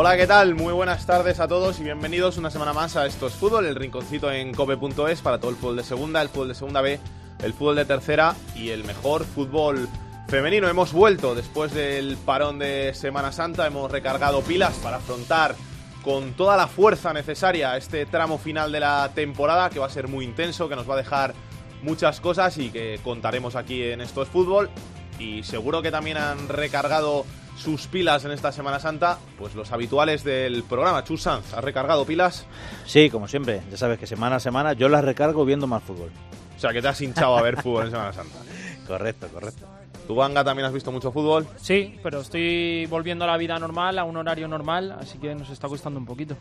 Hola, ¿qué tal? Muy buenas tardes a todos y bienvenidos una semana más a Esto es Fútbol, el rinconcito en cope.es para todo el fútbol de segunda, el fútbol de segunda B, el fútbol de tercera y el mejor fútbol femenino. Hemos vuelto después del parón de Semana Santa, hemos recargado pilas para afrontar con toda la fuerza necesaria este tramo final de la temporada que va a ser muy intenso, que nos va a dejar muchas cosas y que contaremos aquí en Esto es Fútbol. Y seguro que también han recargado sus pilas en esta Semana Santa, pues los habituales del programa. Chus Sanz, ¿has recargado pilas? Sí, como siempre. Ya sabes que semana a semana yo las recargo viendo más fútbol. O sea, que te has hinchado a ver fútbol en Semana Santa. Correcto, correcto. ¿Tú, Banga, también has visto mucho fútbol? Sí, pero estoy volviendo a la vida normal, a un horario normal, así que nos está costando un poquito.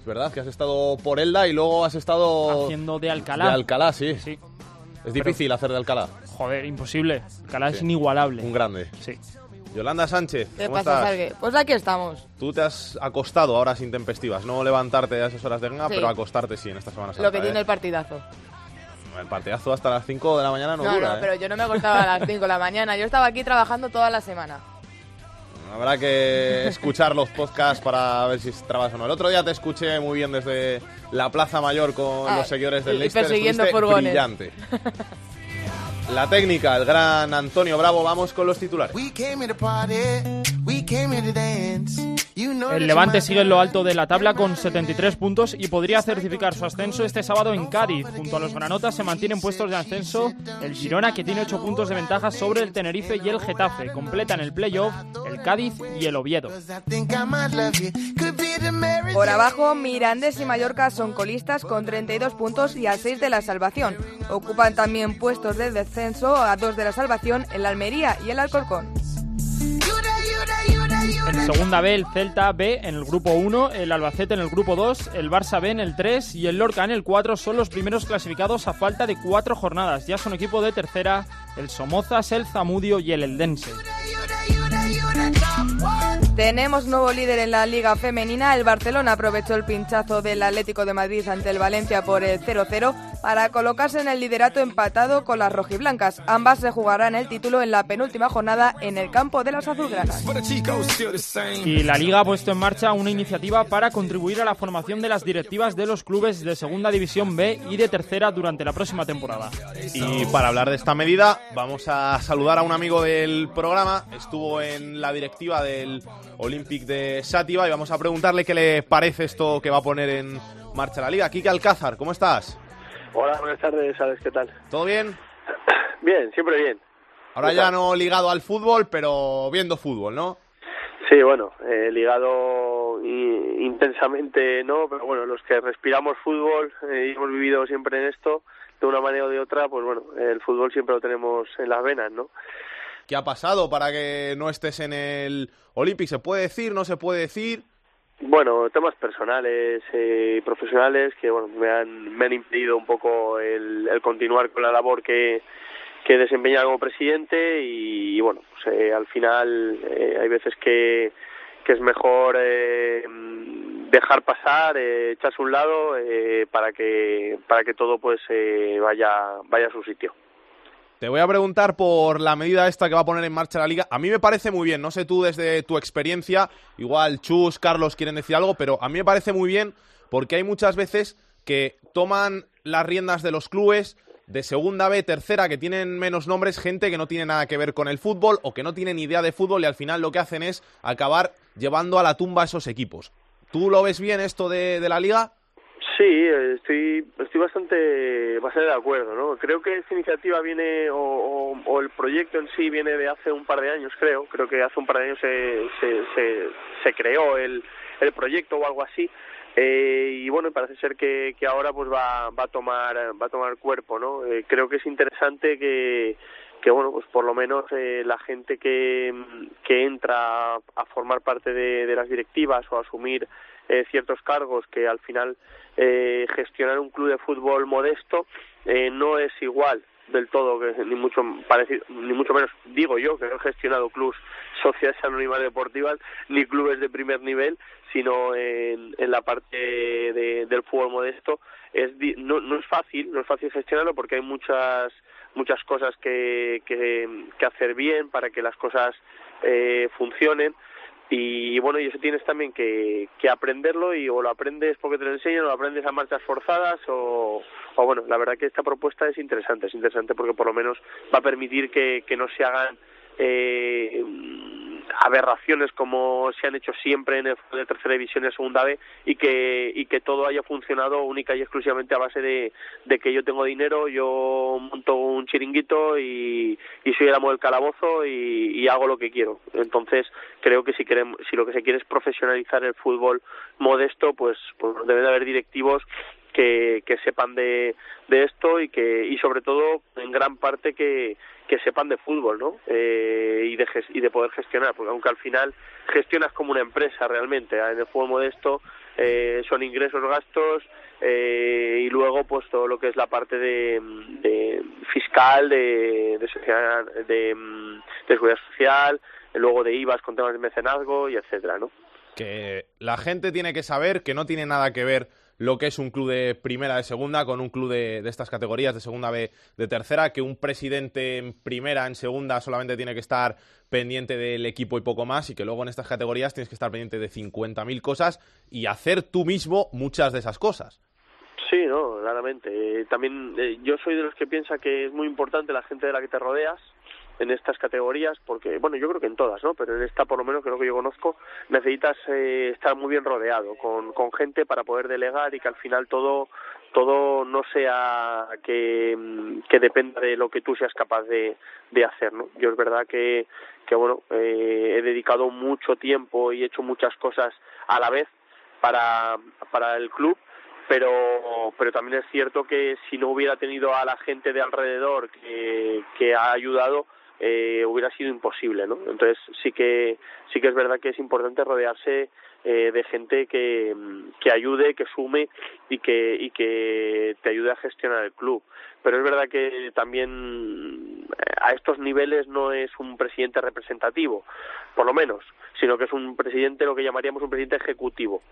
Es verdad que has estado por Elda y luego has estado... Haciendo de Alcalá. De Alcalá, sí. Sí. Es difícil hacer de Alcalá. Joder, imposible. Alcalá es inigualable. Un grande. Sí. Yolanda Sánchez, ¿Qué ¿cómo pasa, estás? Salgue? Pues aquí estamos. Tú te has acostado a horas intempestivas, no levantarte a esas horas de ganga, Sí. pero acostarte sí en esta Semana Santa. Lo que ¿eh? tiene el partidazo. El partidazo hasta las 5 de la mañana no, No, dura, no, ¿eh? pero yo no me acostaba a las 5 de la mañana. Yo estaba aquí trabajando toda la semana. Habrá que escuchar los podcasts para ver si trabas o no. El otro día te escuché muy bien desde la Plaza Mayor con Ah, los seguidores del y Leicester. persiguiendo Estuviste furgones. brillante. La técnica, el gran Antonio Bravo. Vamos con los titulares. El Levante sigue en lo alto de la tabla con 73 puntos y podría certificar su ascenso este sábado en Cádiz. Junto a los granotas se mantienen puestos de ascenso el Girona, que tiene 8 puntos de ventaja sobre el Tenerife y el Getafe. Completan el playoff el Cádiz y el Oviedo. Por abajo, Mirandés y Mallorca son colistas con 32 puntos y a 6 de la salvación. Ocupan también puestos de descenso a 2 de la salvación el Almería y el Alcorcón. En segunda B, el Celta B en el grupo 1, el Albacete en el grupo 2, el Barça B en el 3 y el Lorca en el 4 son los primeros clasificados a falta de cuatro jornadas. Ya son equipo de tercera el Somozas, el Zamudio y el Eldense. Tenemos nuevo líder en la Liga Femenina. El Barcelona aprovechó el pinchazo del Atlético de Madrid ante el Valencia por el 0-0 para colocarse en el liderato empatado con las rojiblancas. Ambas se jugarán el título en la penúltima jornada en el campo de las azulgranas. Y la Liga ha puesto en marcha una iniciativa para contribuir a la formación de las directivas de los clubes de Segunda División B y de Tercera durante la próxima temporada. Y para hablar de esta medida, vamos a saludar a un amigo del programa. Estuvo en la directiva del Olympic de Sátiva y vamos a preguntarle qué le parece esto que va a poner en marcha la liga. Kike Alcázar, ¿cómo estás? Hola, buenas tardes, ¿sabes qué tal? ¿Todo bien? Bien, siempre bien. Ahora ya no ligado al fútbol, pero viendo fútbol, ¿no? Sí, bueno, eh, ligado intensamente no, pero bueno, los que respiramos fútbol eh, y hemos vivido siempre en esto, de una manera o de otra, pues bueno, el fútbol siempre lo tenemos en las venas, ¿no? ¿Qué ha pasado para que no estés en el Olympic? ¿Se puede decir? ¿No se puede decir? Bueno, temas personales y profesionales que bueno, me han, me han impedido un poco el, continuar con la labor que, que desempeñaba como presidente y, bueno, pues, eh, al final eh, hay veces que, que es mejor eh, dejar pasar, eh, echarse a un lado eh, para que para que todo pues eh, vaya vaya a su sitio. Te voy a preguntar por la medida esta que va a poner en marcha la liga. A mí me parece muy bien, no sé tú desde tu experiencia, igual Chus, Carlos quieren decir algo, pero a mí me parece muy bien porque hay muchas veces que toman las riendas de los clubes de segunda B, tercera, que tienen menos nombres, gente que no tiene nada que ver con el fútbol o que no tienen idea de fútbol y al final lo que hacen es acabar llevando a la tumba a esos equipos. ¿Tú lo ves bien esto de, de la liga? Sí, estoy, estoy bastante, bastante de acuerdo, ¿no? Creo que esta iniciativa viene, o, o- el proyecto en sí viene de hace un par de años, creo. Creo que hace un par de años se, se, se, se creó el, el proyecto o algo así. Eh, y bueno, parece ser que, que ahora pues va, va a tomar va a tomar cuerpo, ¿no? Eh, creo que es interesante que que bueno pues por lo menos eh, la gente que, que entra a formar parte de, de las directivas o a asumir eh, ciertos cargos que al final eh, gestionar un club de fútbol modesto eh, no es igual del todo que ni mucho parecido ni mucho menos digo yo que no he gestionado clubes sociedades anónimas deportivas ni clubes de primer nivel sino en, en la parte de, del fútbol modesto. Es no, no es fácil no es fácil gestionarlo porque hay muchas muchas cosas que, que, que hacer bien para que las cosas eh, funcionen y bueno, y eso tienes también que, que aprenderlo y o lo aprendes porque te lo enseñan o lo aprendes a marchas forzadas o, o bueno, la verdad que esta propuesta es interesante, es interesante porque por lo menos va a permitir que, que no se hagan eh, aberraciones como se han hecho siempre en el fútbol de tercera división y segunda B y que y que todo haya funcionado única y exclusivamente a base de, de que yo tengo dinero yo monto un chiringuito y, y soy el amo del calabozo y, y hago lo que quiero. Entonces creo que si queremos si lo que se quiere es profesionalizar el fútbol modesto pues pues debe de haber directivos que, sepan de, de esto y que y sobre todo en gran parte que, que sepan de fútbol ¿no? Eh, y, de, y de poder gestionar, porque aunque al final gestionas como una empresa realmente, ¿eh? en el fútbol modesto eh, son ingresos, gastos eh, y luego pues todo lo que es la parte de, de fiscal, de, de, sociedad, de, de seguridad social, luego de IVAs con temas de mecenazgo y etcétera, ¿no? Que la gente tiene que saber que no tiene nada que ver lo que es un club de primera, de segunda, con un club de, estas categorías, de segunda B, de tercera, que un presidente en primera, en segunda, solamente tiene que estar pendiente del equipo y poco más, y que luego en estas categorías tienes que estar pendiente de 50.000 cosas y hacer tú mismo muchas de esas cosas. Sí, no, claramente. Eh, también eh, yo soy de los que piensa que es muy importante la gente de la que te rodeas, en estas categorías, porque, bueno, yo creo que en todas, ¿no? Pero en esta, por lo menos, lo que yo conozco, necesitas eh, estar muy bien rodeado con, con gente para poder delegar y que al final todo todo no sea que, que dependa de lo que tú seas capaz de, de hacer, ¿no? Yo es verdad que, que bueno, eh, he dedicado mucho tiempo y he hecho muchas cosas a la vez para, para el club pero pero también es cierto que si no hubiera tenido a la gente de alrededor que, que ha ayudado eh, hubiera sido imposible, ¿no? Entonces sí que sí que es verdad que es importante rodearse eh, de gente que, que ayude, que sume y que y que te ayude a gestionar el club. Pero es verdad que también eh, a estos niveles no es un presidente representativo, por lo menos, sino que es un presidente lo que llamaríamos un presidente ejecutivo,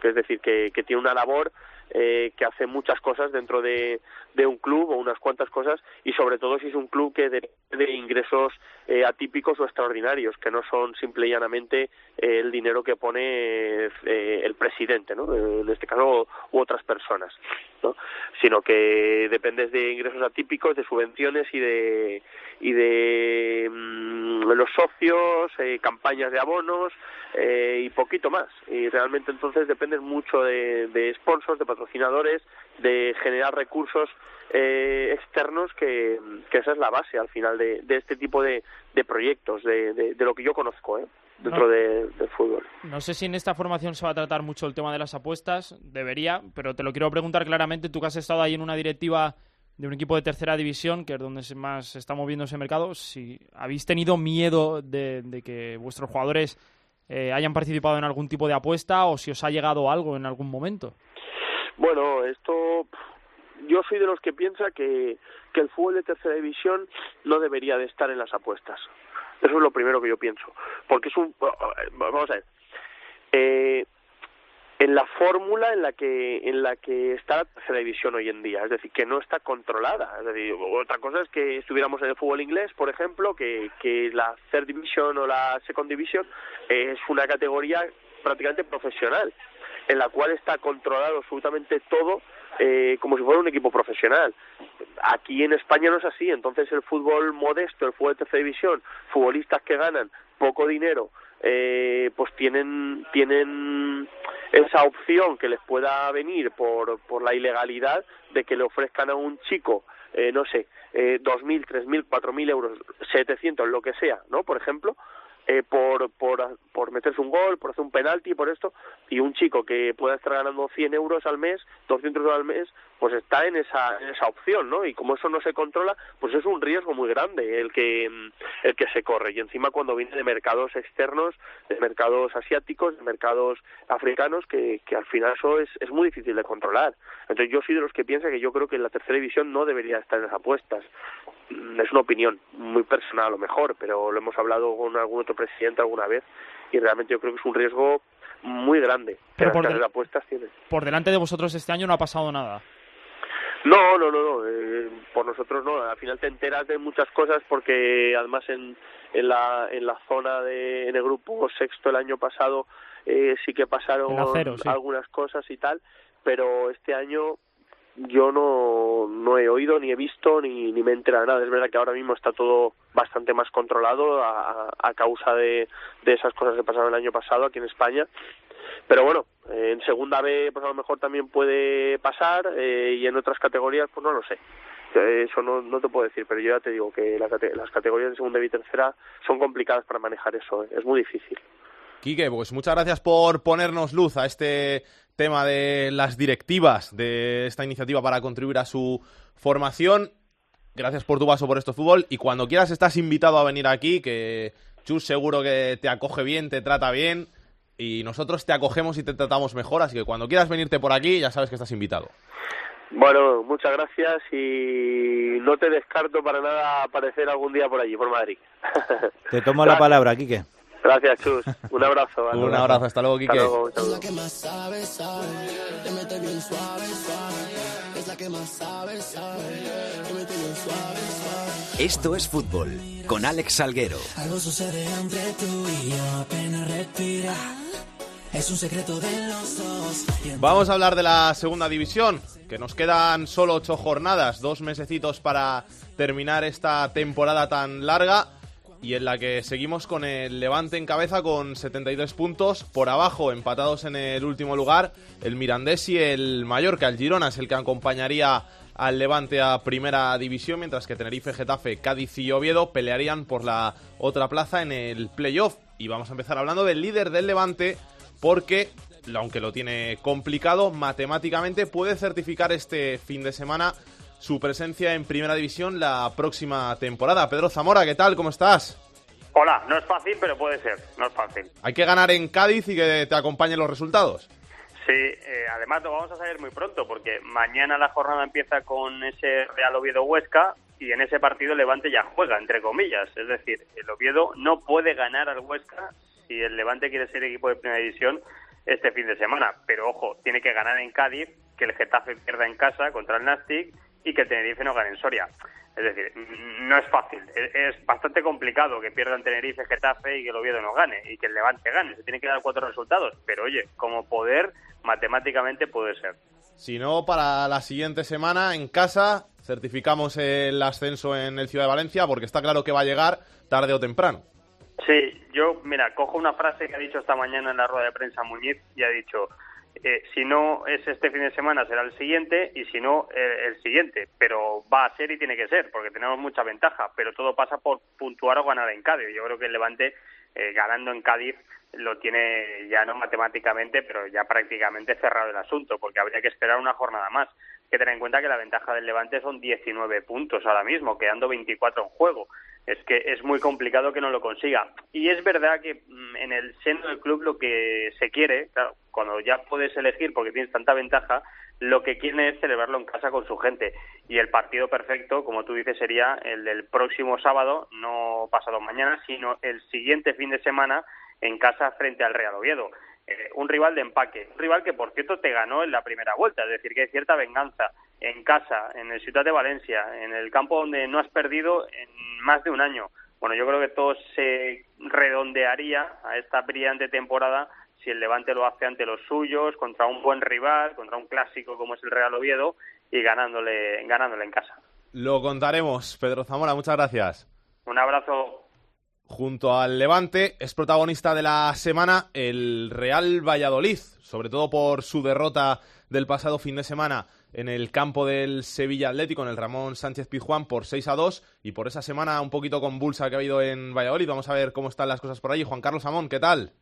que es decir que, que tiene una labor eh, que hace muchas cosas dentro de, de, un club o unas cuantas cosas y sobre todo si es un club que depende de ingresos eh, atípicos o extraordinarios que no son simple y llanamente eh, el dinero que pone eh, el presidente ¿no? en este caso u otras personas ¿no? sino que dependes de ingresos atípicos de subvenciones y de y de mmm, los socios eh, campañas de abonos eh, y poquito más y realmente entonces dependes mucho de sponsors de patrocinadores de generar recursos eh, externos que, que esa es la base al final de, de este tipo de, de proyectos de, lo que yo conozco ¿eh? dentro no, de, del fútbol. No sé si en esta formación se va a tratar mucho el tema de las apuestas, debería, pero te lo quiero preguntar claramente, tú que has estado ahí en una directiva de un equipo de tercera división, que es donde más se está moviendo ese mercado, si habéis tenido miedo de, de que vuestros jugadores eh, hayan participado en algún tipo de apuesta o si os ha llegado algo en algún momento. Bueno, esto yo soy de los que piensa que, que el fútbol de tercera división no debería de estar en las apuestas. Eso es lo primero que yo pienso. Porque es un... Vamos a ver. Eh, en la fórmula en la que en la que está la tercera división hoy en día, es decir, que no está controlada. Es decir, otra cosa es que estuviéramos en el fútbol inglés, por ejemplo, que, que la third division o la second division es una categoría prácticamente profesional, en la cual está controlado absolutamente todo eh, como si fuera un equipo profesional. Aquí en España no es así, entonces el fútbol modesto, el fútbol de tercera división, futbolistas que ganan poco dinero, eh, pues tienen tienen esa opción que les pueda venir por, por la ilegalidad de que le ofrezcan a un chico, eh, no sé, eh, 2.000, 3.000, 4.000 euros, 700, lo que sea, ¿no? Por ejemplo, eh, por, por, por meterse un gol, por hacer un penalti, por esto, y un chico que pueda estar ganando 100 euros al mes, 200 euros al mes, pues está en esa, en esa opción, ¿no? Y como eso no se controla, pues es un riesgo muy grande el que, el que se corre. Y encima cuando viene de mercados externos, de mercados asiáticos, de mercados africanos, que, que al final eso es, es muy difícil de controlar. Entonces yo soy de los que piensa que yo creo que la tercera división no debería estar en las apuestas. Mm, es una opinión muy personal a lo mejor, pero lo hemos hablado con algún otro presidente alguna vez y realmente yo creo que es un riesgo muy grande. Pero por, apuestas tiene. por delante de vosotros este año no ha pasado nada. No, no, no, no. Eh, por nosotros no. Al final te enteras de muchas cosas porque además en, en, la, en la zona de en el grupo sexto el año pasado eh, sí que pasaron algunas cosas y tal, pero este año yo no, no he oído ni he visto ni, ni me he enterado nada. Es verdad que ahora mismo está todo bastante más controlado a, a causa de, de esas cosas que pasaron el año pasado aquí en España pero bueno, en segunda B pues a lo mejor también puede pasar eh, y en otras categorías pues no lo sé. Eso no, no te puedo decir, pero yo ya te digo que las categorías de segunda y tercera son complicadas para manejar eso, ¿eh? es muy difícil. Quique, pues muchas gracias por ponernos luz a este tema de las directivas de esta iniciativa para contribuir a su formación. Gracias por tu paso por esto fútbol y cuando quieras estás invitado a venir aquí, que Chus seguro que te acoge bien, te trata bien y nosotros te acogemos y te tratamos mejor, así que cuando quieras venirte por aquí ya sabes que estás invitado. Bueno, muchas gracias y no te descarto para nada aparecer algún día por allí, por Madrid. Te tomo la palabra, Quique. Gracias, Chus. Un abrazo. Un abrazo, hasta luego, Quique. Esto es fútbol con Alex Salguero. Algo sucede entre tú y yo, apenas respira. Es un secreto de los dos. Vamos a hablar de la segunda división, que nos quedan solo ocho jornadas, dos mesecitos para terminar esta temporada tan larga y en la que seguimos con el Levante en cabeza con 73 puntos, por abajo empatados en el último lugar, el Mirandés y el Mallorca, el Girona es el que acompañaría al Levante a Primera División, mientras que Tenerife, Getafe, Cádiz y Oviedo pelearían por la otra plaza en el playoff. Y vamos a empezar hablando del líder del Levante, porque, aunque lo tiene complicado, matemáticamente puede certificar este fin de semana su presencia en Primera División la próxima temporada. Pedro Zamora, ¿qué tal? ¿Cómo estás? Hola, no es fácil, pero puede ser, no es fácil. Hay que ganar en Cádiz y que te acompañen los resultados. Sí, eh, además lo vamos a saber muy pronto porque mañana la jornada empieza con ese Real Oviedo Huesca y en ese partido Levante ya juega, entre comillas. Es decir, el Oviedo no puede ganar al Huesca si el Levante quiere ser equipo de primera división este fin de semana. Pero ojo, tiene que ganar en Cádiz, que el Getafe pierda en casa contra el Nastic y que el Tenerife no gane en Soria. Es decir, no es fácil. Es bastante complicado que pierdan Tenerife, Getafe y que el Oviedo no gane y que el Levante gane. Se tienen que dar cuatro resultados. Pero oye, como poder, matemáticamente puede ser. Si no, para la siguiente semana en casa certificamos el ascenso en el Ciudad de Valencia porque está claro que va a llegar tarde o temprano. Sí, yo, mira, cojo una frase que ha dicho esta mañana en la rueda de prensa Muñiz y ha dicho, eh, si no es este fin de semana será el siguiente y si no el siguiente, pero va a ser y tiene que ser porque tenemos mucha ventaja, pero todo pasa por puntuar o ganar en Cádiz. Yo creo que el Levante eh, ganando en Cádiz lo tiene ya no matemáticamente, pero ya prácticamente cerrado el asunto, porque habría que esperar una jornada más. Hay que tener en cuenta que la ventaja del Levante son 19 puntos ahora mismo, quedando 24 en juego. Es que es muy complicado que no lo consiga. Y es verdad que mm, en el seno del club lo que se quiere, claro, cuando ya puedes elegir porque tienes tanta ventaja, lo que quieren es celebrarlo en casa con su gente. Y el partido perfecto, como tú dices, sería el del próximo sábado, no pasado mañana, sino el siguiente fin de semana en casa frente al Real Oviedo. Eh, un rival de empaque, un rival que por cierto te ganó en la primera vuelta, es decir, que hay cierta venganza en casa, en el Ciudad de Valencia, en el campo donde no has perdido en más de un año. Bueno, yo creo que todo se redondearía a esta brillante temporada si el Levante lo hace ante los suyos, contra un buen rival, contra un clásico como es el Real Oviedo y ganándole, ganándole en casa. Lo contaremos. Pedro Zamora, muchas gracias. Un abrazo. Junto al Levante es protagonista de la semana el Real Valladolid, sobre todo por su derrota del pasado fin de semana en el campo del Sevilla Atlético, en el Ramón Sánchez Pizjuán, por 6 a 2 y por esa semana un poquito convulsa que ha habido en Valladolid. Vamos a ver cómo están las cosas por allí. Juan Carlos Amón, ¿qué tal?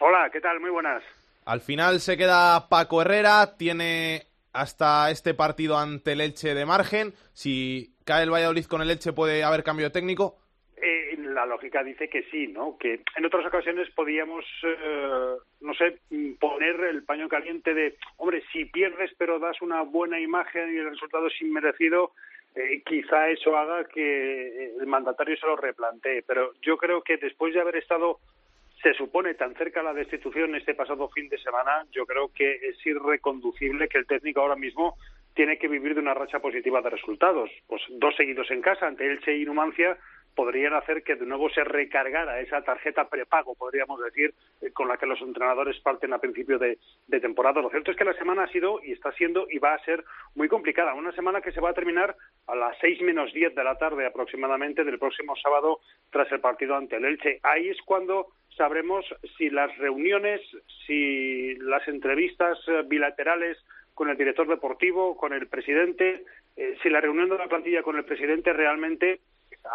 Hola, ¿qué tal? Muy buenas. Al final se queda Paco Herrera, tiene hasta este partido ante el Elche de margen. Si cae el Valladolid con el Elche, ¿puede haber cambio técnico? Eh, la lógica dice que sí, ¿no? Que en otras ocasiones podíamos, eh, no sé, poner el paño caliente de, hombre, si pierdes pero das una buena imagen y el resultado es inmerecido, eh, quizá eso haga que el mandatario se lo replantee. Pero yo creo que después de haber estado se supone tan cerca la destitución este pasado fin de semana, yo creo que es irreconducible que el técnico ahora mismo tiene que vivir de una racha positiva de resultados. Pues dos seguidos en casa ante Elche y Numancia podrían hacer que de nuevo se recargara esa tarjeta prepago, podríamos decir, eh, con la que los entrenadores parten a principio de, temporada. Lo cierto es que la semana ha sido y está siendo y va a ser muy complicada. Una semana que se va a terminar a las seis menos diez de la tarde aproximadamente del próximo sábado tras el partido ante el Elche. Ahí es cuando sabremos si las reuniones, si las entrevistas eh, bilaterales con el director deportivo, con el presidente, eh, si la reunión de la plantilla con el presidente realmente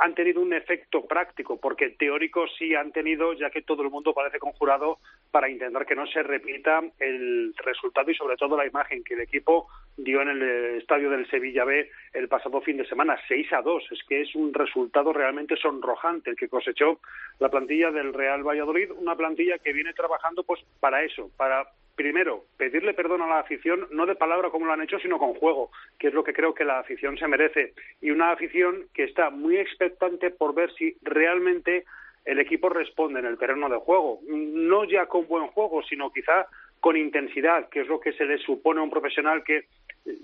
han tenido un efecto práctico, porque teórico sí han tenido, ya que todo el mundo parece conjurado para intentar que no se repita el resultado y sobre todo la imagen que el equipo dio en el estadio del Sevilla B el pasado fin de semana, 6 a 2. Es que es un resultado realmente sonrojante el que cosechó la plantilla del Real Valladolid, una plantilla que viene trabajando pues para eso, para primero, pedirle perdón a la afición, no de palabra como lo han hecho, sino con juego, que es lo que creo que la afición se merece. Y una afición que está muy expectante por ver si realmente el equipo responde en el terreno de juego. No ya con buen juego, sino quizá con intensidad, que es lo que se le supone a un profesional que,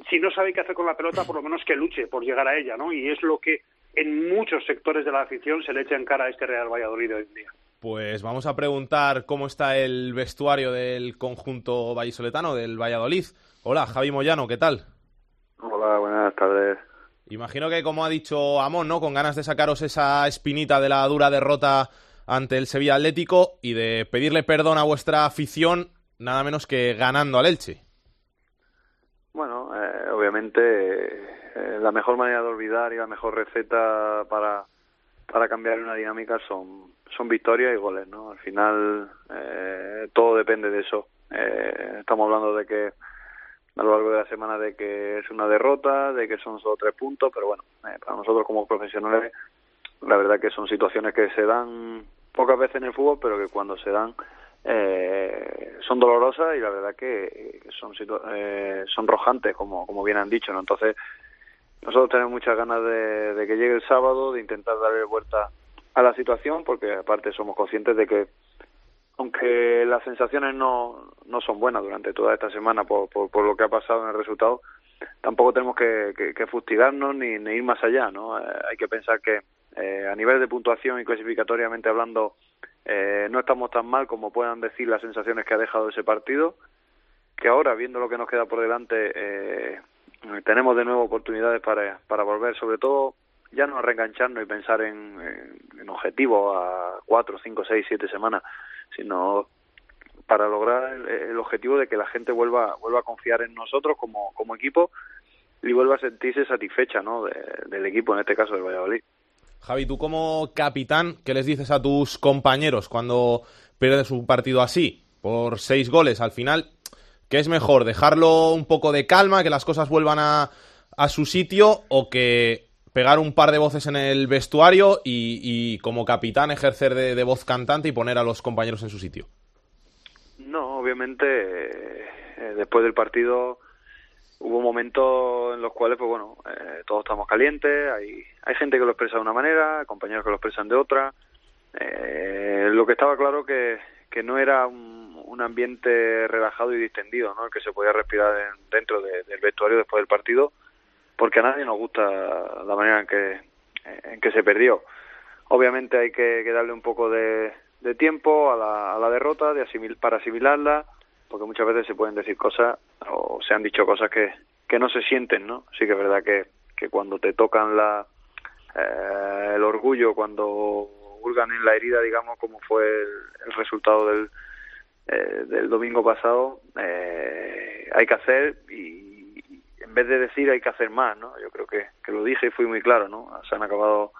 si no sabe qué hacer con la pelota, por lo menos que luche por llegar a ella, ¿no? Y es lo que en muchos sectores de la afición se le echa en cara a este Real Valladolid hoy en día. Pues vamos a preguntar cómo está el vestuario del conjunto vallisoletano, del Valladolid. Hola, Javi Moyano, ¿qué tal? Hola, buenas tardes. Imagino que, como ha dicho Amón, ¿no? Con ganas de sacaros esa espinita de la dura derrota ante el Sevilla Atlético y de pedirle perdón a vuestra afición, nada menos que ganando al Elche. Bueno, eh, obviamente eh, la mejor manera de olvidar y la mejor receta para, para cambiar una dinámica son son victorias y goles, ¿no? Al final eh, todo depende de eso. Eh, estamos hablando de que a lo largo de la semana de que es una derrota, de que son solo tres puntos, pero bueno, eh, para nosotros como profesionales la verdad que son situaciones que se dan pocas veces en el fútbol, pero que cuando se dan eh, son dolorosas y la verdad que son eh, son rojantes, como, como bien han dicho, ¿no? Entonces, nosotros tenemos muchas ganas de, de que llegue el sábado, de intentar darle vuelta a la situación, porque aparte somos conscientes de que aunque las sensaciones no, no son buenas durante toda esta semana por, por, lo que ha pasado en el resultado, tampoco tenemos que, que, fustigarnos ni, ni, ir más allá, ¿no? Eh, hay que pensar que eh, a nivel de puntuación y clasificatoriamente hablando eh, no estamos tan mal como puedan decir las sensaciones que ha dejado ese partido, que ahora, viendo lo que nos queda por delante, eh, tenemos de nuevo oportunidades para, para volver, sobre todo ya no reengancharnos y pensar en, en, objetivos a cuatro, cinco, seis, siete semanas, sino para lograr el, objetivo de que la gente vuelva, vuelva a confiar en nosotros como, como equipo y vuelva a sentirse satisfecha ¿no? del equipo, en este caso del Valladolid. Javi, tú como capitán, ¿qué les dices a tus compañeros cuando pierdes un partido así, por seis goles al final? ¿Qué es mejor, dejarlo un poco de calma, que las cosas vuelvan a, a su sitio o que pegar un par de voces en el vestuario y, como capitán ejercer de, voz cantante y poner a los compañeros en su sitio. No, obviamente eh, después del partido hubo momentos en los cuales, pues bueno, eh, todos estamos calientes, hay, hay gente que lo expresa de una manera, compañeros que lo expresan de otra. Eh, lo que estaba claro que, que no era un, ambiente relajado y distendido, ¿no? El que se podía respirar dentro del vestuario después del partido porque a nadie nos gusta la manera en que, en que se perdió. Obviamente hay que, darle un poco de, tiempo a la, a la derrota de asimil, para asimilarla, porque muchas veces se pueden decir cosas o se han dicho cosas que, que no se sienten, ¿no? Sí que es verdad que, que cuando te tocan la, eh, el orgullo, cuando hurgan en la herida, digamos, como fue el, resultado del, eh, del domingo pasado, eh, hay que hacer y en vez de decir hay que hacer más, ¿no? Yo creo que, que lo dije y fui muy claro, ¿no? Se han acabado,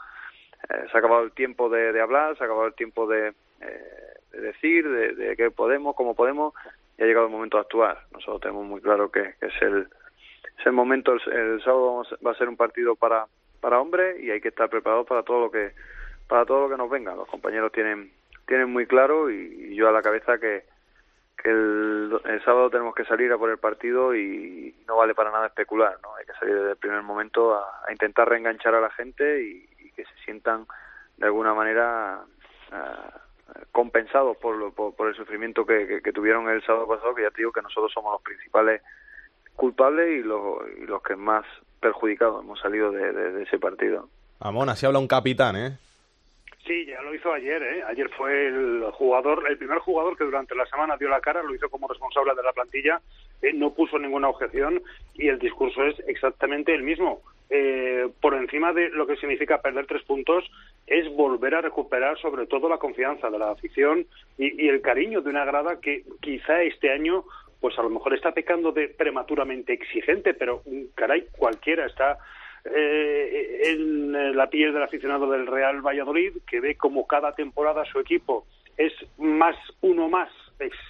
eh, se ha acabado el tiempo de, de, hablar, se ha acabado el tiempo de, eh, de decir, de, de qué podemos, cómo podemos, y ha llegado el momento de actuar. Nosotros tenemos muy claro que, que es el es el momento, el, el sábado va a ser un partido para para hombres y hay que estar preparados para todo lo que para todo lo que nos venga. Los compañeros tienen tienen muy claro y yo a la cabeza que que el, el, sábado tenemos que salir a por el partido y no vale para nada especular, ¿no? Hay que salir desde el primer momento a, intentar reenganchar a la gente y, que se sientan de alguna manera uh, compensados por, lo, por, el sufrimiento que, que, tuvieron el sábado pasado, que ya te digo que nosotros somos los principales culpables y los, que más perjudicados hemos salido de, de, de ese partido. Amón, así habla un capitán, ¿eh? Sí, ya lo hizo ayer, ¿eh? Ayer fue el jugador, el primer jugador que durante la semana dio la cara, lo hizo como responsable de la plantilla, eh, no puso ninguna objeción y el discurso es exactamente el mismo. Eh, por encima de lo que significa perder tres puntos, es volver a recuperar sobre todo la confianza de la afición y, y el cariño de una grada que quizá este año pues a lo mejor está pecando de prematuramente exigente, pero caray, cualquiera está eh, en la piel del aficionado del Real Valladolid, que ve como cada temporada su equipo es más uno más,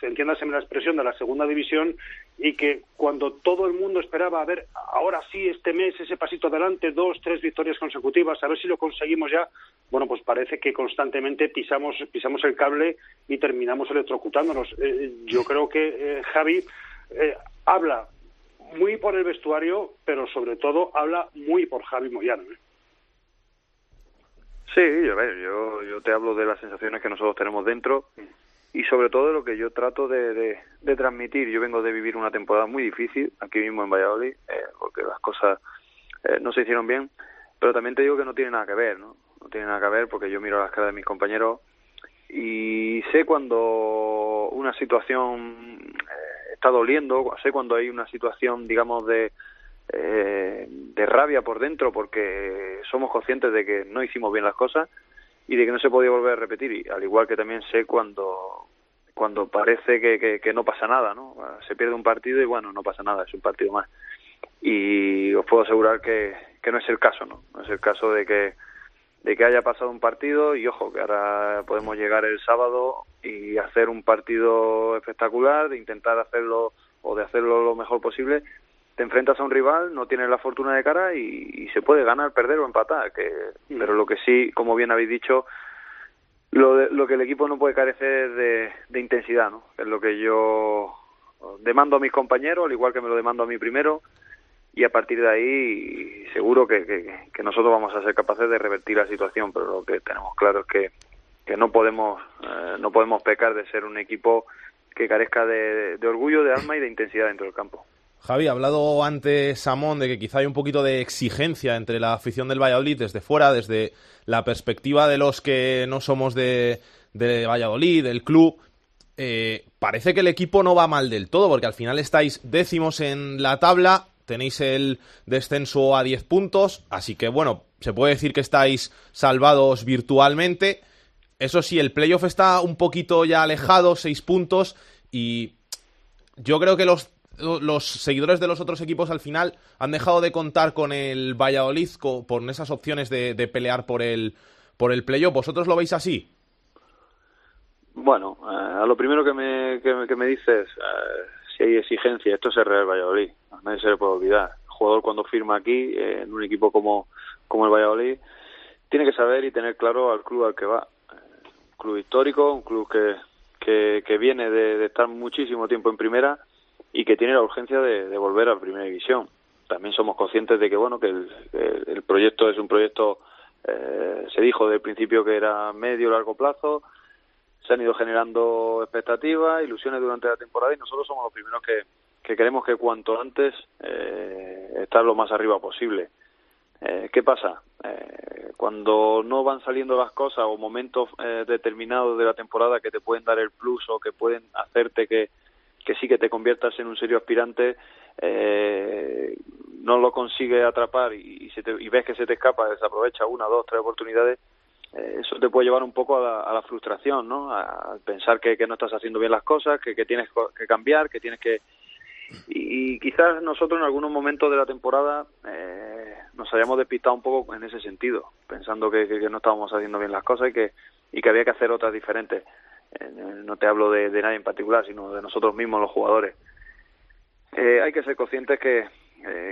entiéndase la expresión, de la segunda división, y que cuando todo el mundo esperaba, a ver, ahora sí, este mes, ese pasito adelante, dos, tres victorias consecutivas, a ver si lo conseguimos ya, bueno, pues parece que constantemente pisamos, pisamos el cable y terminamos electrocutándonos. Eh, yo creo que eh, Javi eh, habla muy por el vestuario, pero sobre todo habla muy por Javi Moyano. ¿eh? Sí, ver, yo, yo te hablo de las sensaciones que nosotros tenemos dentro y sobre todo de lo que yo trato de, transmitir. Yo vengo de vivir una temporada muy difícil aquí mismo en Valladolid, eh, porque las cosas eh, no se hicieron bien, pero también te digo que no tiene nada que ver, ¿no? No tiene nada que ver porque yo miro las caras de mis compañeros y sé cuando una situación está doliendo, sé cuando hay una situación, digamos, de, eh, de rabia por dentro porque somos conscientes de que no hicimos bien las cosas y de que no se podía volver a repetir, y al igual que también sé cuando cuando parece que, que, que no pasa nada, ¿no? Se pierde un partido y bueno, no pasa nada, es un partido más. Y os puedo asegurar que, que no es el caso, ¿no? No es el caso de que de que haya pasado un partido y ojo que ahora podemos llegar el sábado y hacer un partido espectacular, de intentar hacerlo o de hacerlo lo mejor posible, te enfrentas a un rival, no tienes la fortuna de cara y, y se puede ganar, perder o empatar, que pero lo que sí, como bien habéis dicho, lo, de, lo que el equipo no puede carecer de, de intensidad, ¿no? Es lo que yo demando a mis compañeros, al igual que me lo demando a mí primero, y a partir de ahí seguro que, nosotros vamos a ser capaces de revertir la situación, pero lo que tenemos claro es que, que no podemos eh, no podemos pecar de ser un equipo que carezca de, de orgullo, de alma y de intensidad dentro del campo. Javi, ha hablado antes Samón de que quizá hay un poquito de exigencia entre la afición del Valladolid desde fuera, desde la perspectiva de los que no somos de, de Valladolid, del club. Eh, parece que el equipo no va mal del todo, porque al final estáis décimos en la tabla, tenéis el descenso a 10 puntos, así que bueno, se puede decir que estáis salvados virtualmente. Eso sí, el playoff está un poquito ya alejado, 6 puntos, y yo creo que los, los seguidores de los otros equipos al final han dejado de contar con el Valladolid por esas opciones de, de, pelear por el, por el playoff. ¿Vosotros lo veis así? Bueno, eh, a lo primero que me, que, que me dices, eh, si hay exigencia, esto es el Real Valladolid, a nadie se le puede olvidar. El jugador cuando firma aquí, eh, en un equipo como, como el Valladolid, tiene que saber y tener claro al club al que va. Un club histórico, un club que, que, viene de, estar muchísimo tiempo en primera y que tiene la urgencia de, de volver a primera división. También somos conscientes de que bueno que el, proyecto es un proyecto, eh, se dijo desde el principio que era medio largo plazo, se han ido generando expectativas, ilusiones durante la temporada y nosotros somos los primeros que, que queremos que cuanto antes eh, estar lo más arriba posible. Eh, ¿Qué pasa? Eh, cuando no van saliendo las cosas o momentos eh, determinados de la temporada que te pueden dar el plus o que pueden hacerte que, que sí que te conviertas en un serio aspirante, eh, no lo consigue atrapar y, se te, y ves que se te escapa, desaprovecha una, dos, tres oportunidades, eso te puede llevar un poco a la, a la frustración, ¿no? A, a pensar que, no estás haciendo bien las cosas, que, tienes que cambiar, que tienes que, y, quizás nosotros en algunos momentos de la temporada eh, nos hayamos despistado un poco en ese sentido, pensando que, no estábamos haciendo bien las cosas y que, y que había que hacer otras diferentes. Eh, no te hablo de, nadie en particular, sino de nosotros mismos, los jugadores. Eh, hay que ser conscientes que,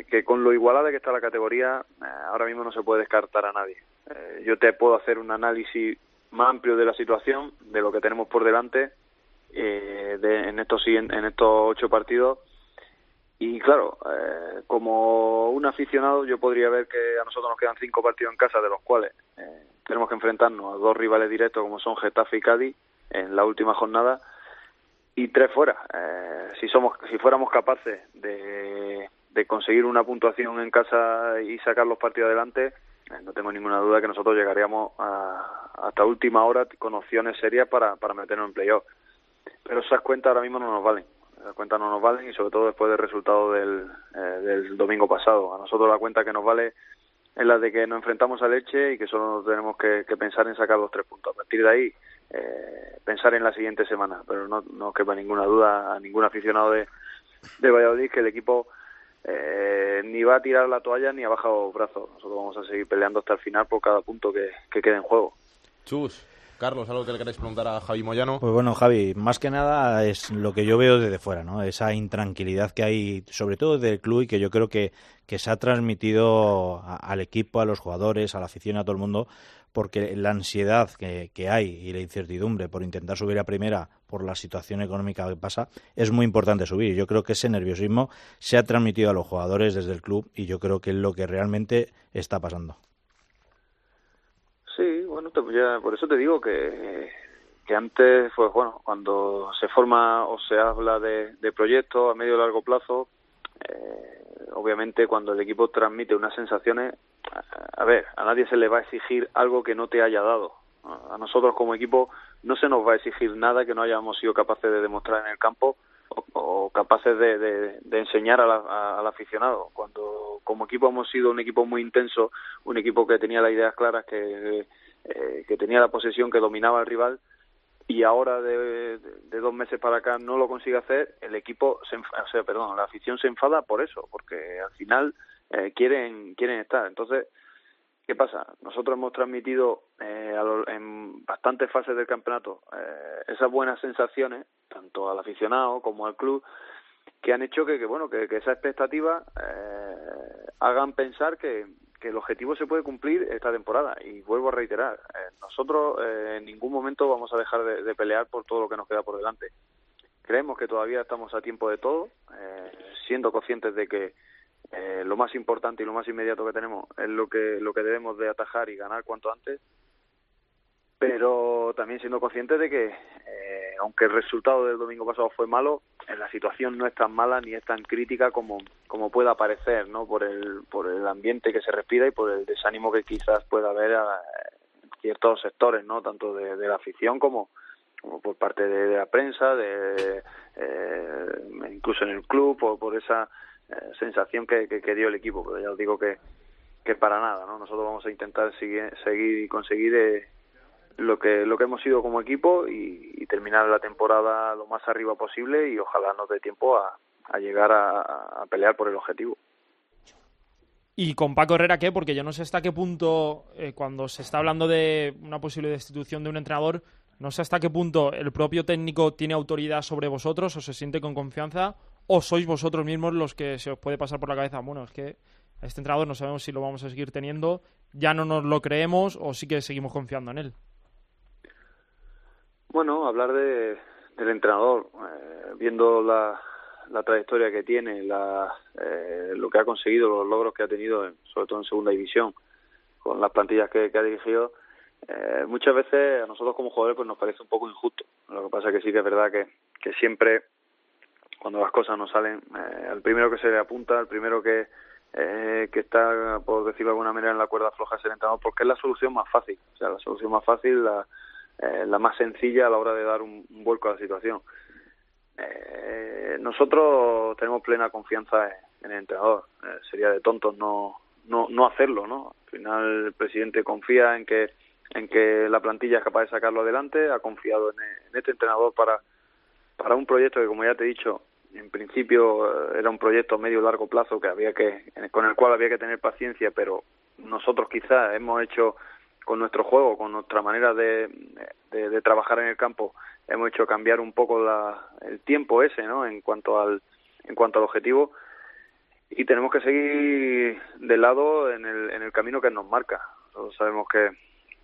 que con lo igualada que está la categoría, ahora mismo no se puede descartar a nadie. Yo te puedo hacer un análisis más amplio de la situación, de lo que tenemos por delante de, en, estos, en estos ocho partidos y claro, eh, como un aficionado yo podría ver que a nosotros nos quedan cinco partidos en casa, de los cuales eh, tenemos que enfrentarnos a dos rivales directos como son Getafe y Cádiz en la última jornada y tres fuera. Eh, si somos, si fuéramos capaces de, de conseguir una puntuación en casa y sacar los partidos adelante, no tengo ninguna duda que nosotros llegaríamos a, hasta última hora con opciones serias para, para meternos en playoff. Pero esas cuentas ahora mismo no nos valen las cuentas no nos valen y sobre todo después del resultado del, eh, del domingo pasado. A nosotros la cuenta que nos vale es la de que nos enfrentamos a Leche y que solo tenemos que, pensar en sacar los tres puntos. A partir de ahí, eh, pensar en la siguiente semana. Pero no, no quepa ninguna duda a ningún aficionado de, de Valladolid que el equipo eh, ni va a tirar la toalla ni ha bajado brazos. Nosotros vamos a seguir peleando hasta el final por cada punto que, que quede en juego. Chus. Carlos, ¿algo que le queréis preguntar a Javi Moyano? Pues bueno, Javi, más que nada es lo que yo veo desde fuera, ¿no? Esa intranquilidad que hay, sobre todo del club, y que yo creo que, que se ha transmitido al equipo, a los jugadores, a la afición, a todo el mundo, porque la ansiedad que, que, hay y la incertidumbre por intentar subir a primera por la situación económica que pasa, es muy importante subir. Yo creo que ese nerviosismo se ha transmitido a los jugadores desde el club y yo creo que es lo que realmente está pasando. Sí, bueno, ya, por eso te digo que, que antes, pues bueno, cuando se forma o se habla de, de proyectos a medio y largo plazo, eh, obviamente cuando el equipo transmite unas sensaciones, a, ver, a nadie se le va a exigir algo que no te haya dado. A nosotros como equipo no se nos va a exigir nada que no hayamos sido capaces de demostrar en el campo o, capaces de, de, enseñar al aficionado. Cuando como equipo hemos sido un equipo muy intenso, un equipo que tenía las ideas claras, que, eh, tenía la posesión, que dominaba al rival, y ahora de, dos meses para acá no lo consigue hacer, el equipo, se o sea, perdón, la afición se enfada por eso, porque al final eh, quieren quieren estar. Entonces, ¿qué pasa? Nosotros hemos transmitido eh, en bastantes fases del campeonato eh, esas buenas sensaciones, tanto al aficionado como al club, que han hecho que, que bueno que, esa expectativa eh, hagan pensar que, el objetivo se puede cumplir esta temporada y vuelvo a reiterar eh, nosotros eh, en ningún momento vamos a dejar de, pelear por todo lo que nos queda por delante creemos que todavía estamos a tiempo de todo siendo conscientes de que lo más importante y lo más inmediato que tenemos es lo que lo que debemos de atajar y ganar cuanto antes pero también siendo conscientes de que, eh, aunque el resultado del domingo pasado fue malo, la situación no es tan mala ni es tan crítica como, como pueda parecer, ¿no? Por el, por el ambiente que se respira y por el desánimo que quizás pueda haber en ciertos sectores, ¿no? Tanto de, la afición como, como por parte de, la prensa, de, eh, incluso en el club, por, por esa eh, sensación que, que, dio el equipo. Pero ya os digo que, que para nada, ¿no? Nosotros vamos a intentar seguir, seguir y conseguir eh, lo que lo que hemos sido como equipo y, terminar la temporada lo más arriba posible y ojalá nos dé tiempo a, llegar a, pelear por el objetivo. ¿Y con Paco Herrera qué? Porque yo no sé hasta qué punto, eh, cuando se está hablando de una posible destitución de un entrenador, no sé hasta qué punto el propio técnico tiene autoridad sobre vosotros o se siente con confianza o sois vosotros mismos los que se os puede pasar por la cabeza, bueno, es que a este entrenador no sabemos si lo vamos a seguir teniendo, ya no nos lo creemos o sí que seguimos confiando en él. Bueno, hablar de, del entrenador, eh, viendo la, la trayectoria que tiene, la, eh, lo que ha conseguido, los logros que ha tenido, sobre todo en segunda división, con las plantillas que, ha dirigido, eh, muchas veces a nosotros como jugadores pues nos parece un poco injusto. Lo que pasa que sí que es verdad que, que siempre, cuando las cosas no salen, el primero que se le apunta, el primero que, que está, por decirlo de alguna manera, en la cuerda floja es el entrenador, porque es la solución más fácil. O sea, la solución más fácil, la eh, la más sencilla a la hora de dar un, vuelco a la situación. Eh, nosotros tenemos plena confianza en, el entrenador. Eh, sería de tontos no, no, no hacerlo, ¿no? Al final el presidente confía en que en que la plantilla es capaz de sacarlo adelante, ha confiado en, este entrenador para, para un proyecto que, como ya te he dicho, en principio era un proyecto medio largo plazo que había que con el cual había que tener paciencia, pero nosotros quizás hemos hecho con nuestro juego, con nuestra manera de, de, trabajar en el campo, hemos hecho cambiar un poco la, el tiempo ese, ¿no? En cuanto al en cuanto al objetivo y tenemos que seguir de lado en el, en el camino que nos marca. Nosotros sabemos que,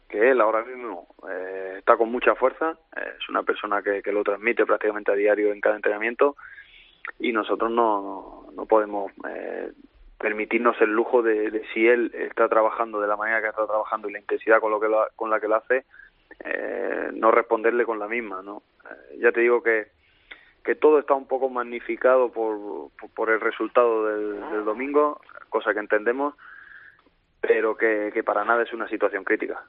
que él ahora mismo eh, está con mucha fuerza, es una persona que, que, lo transmite prácticamente a diario en cada entrenamiento y nosotros no, no, podemos eh, permitirnos el lujo de, si él está trabajando de la manera que está trabajando y la intensidad con, lo que con la que lo hace, eh, no responderle con la misma. ¿no? ya te digo que que todo está un poco magnificado por, por el resultado del, domingo, cosa que entendemos, pero que, que, para nada es una situación crítica.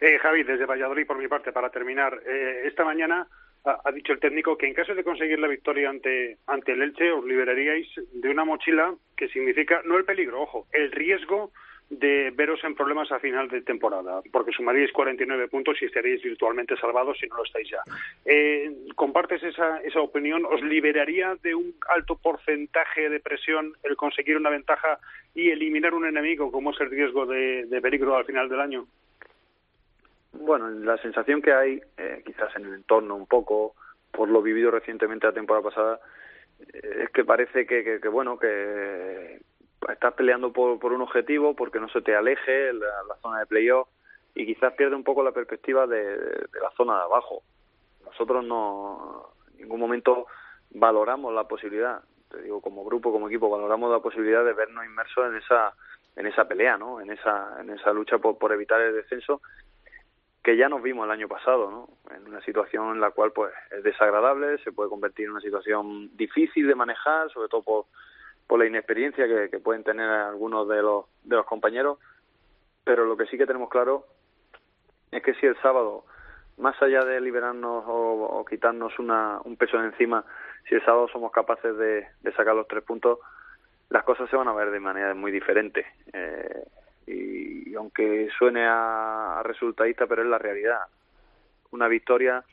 Eh, Javi, desde Valladolid, por mi parte, para terminar, eh, esta mañana ha, dicho el técnico que en caso de conseguir la victoria ante, ante el Elche, os liberaríais de una mochila que significa, no el peligro, ojo, el riesgo de veros en problemas a final de temporada, porque sumaríais 49 puntos y estaríais virtualmente salvados si no lo estáis ya. Eh, ¿Compartes esa, esa opinión? ¿Os liberaría de un alto porcentaje de presión el conseguir una ventaja y eliminar un enemigo como es el riesgo de, peligro al final del año? Bueno, la sensación que hay, eh, quizás en el entorno un poco, por lo vivido recientemente la temporada pasada, eh, es que parece que, que, bueno, que, estás peleando por, por un objetivo, porque no se te aleje la, la zona de playoff y quizás pierde un poco la perspectiva de, la zona de abajo. Nosotros no en ningún momento valoramos la posibilidad, te digo como grupo, como equipo, valoramos la posibilidad de vernos inmersos en esa en esa pelea, ¿no? En esa en esa lucha por, por evitar el descenso que ya nos vimos el año pasado, ¿no? En una situación en la cual pues es desagradable, se puede convertir en una situación difícil de manejar, sobre todo por por la inexperiencia que, pueden tener algunos de los, de los compañeros, pero lo que sí que tenemos claro es que si el sábado, más allá de liberarnos o, quitarnos una, un peso de encima, si el sábado somos capaces de, sacar los tres puntos, las cosas se van a ver de manera muy diferente. Eh, y, aunque suene a, resultadista, pero es la realidad. Una victoria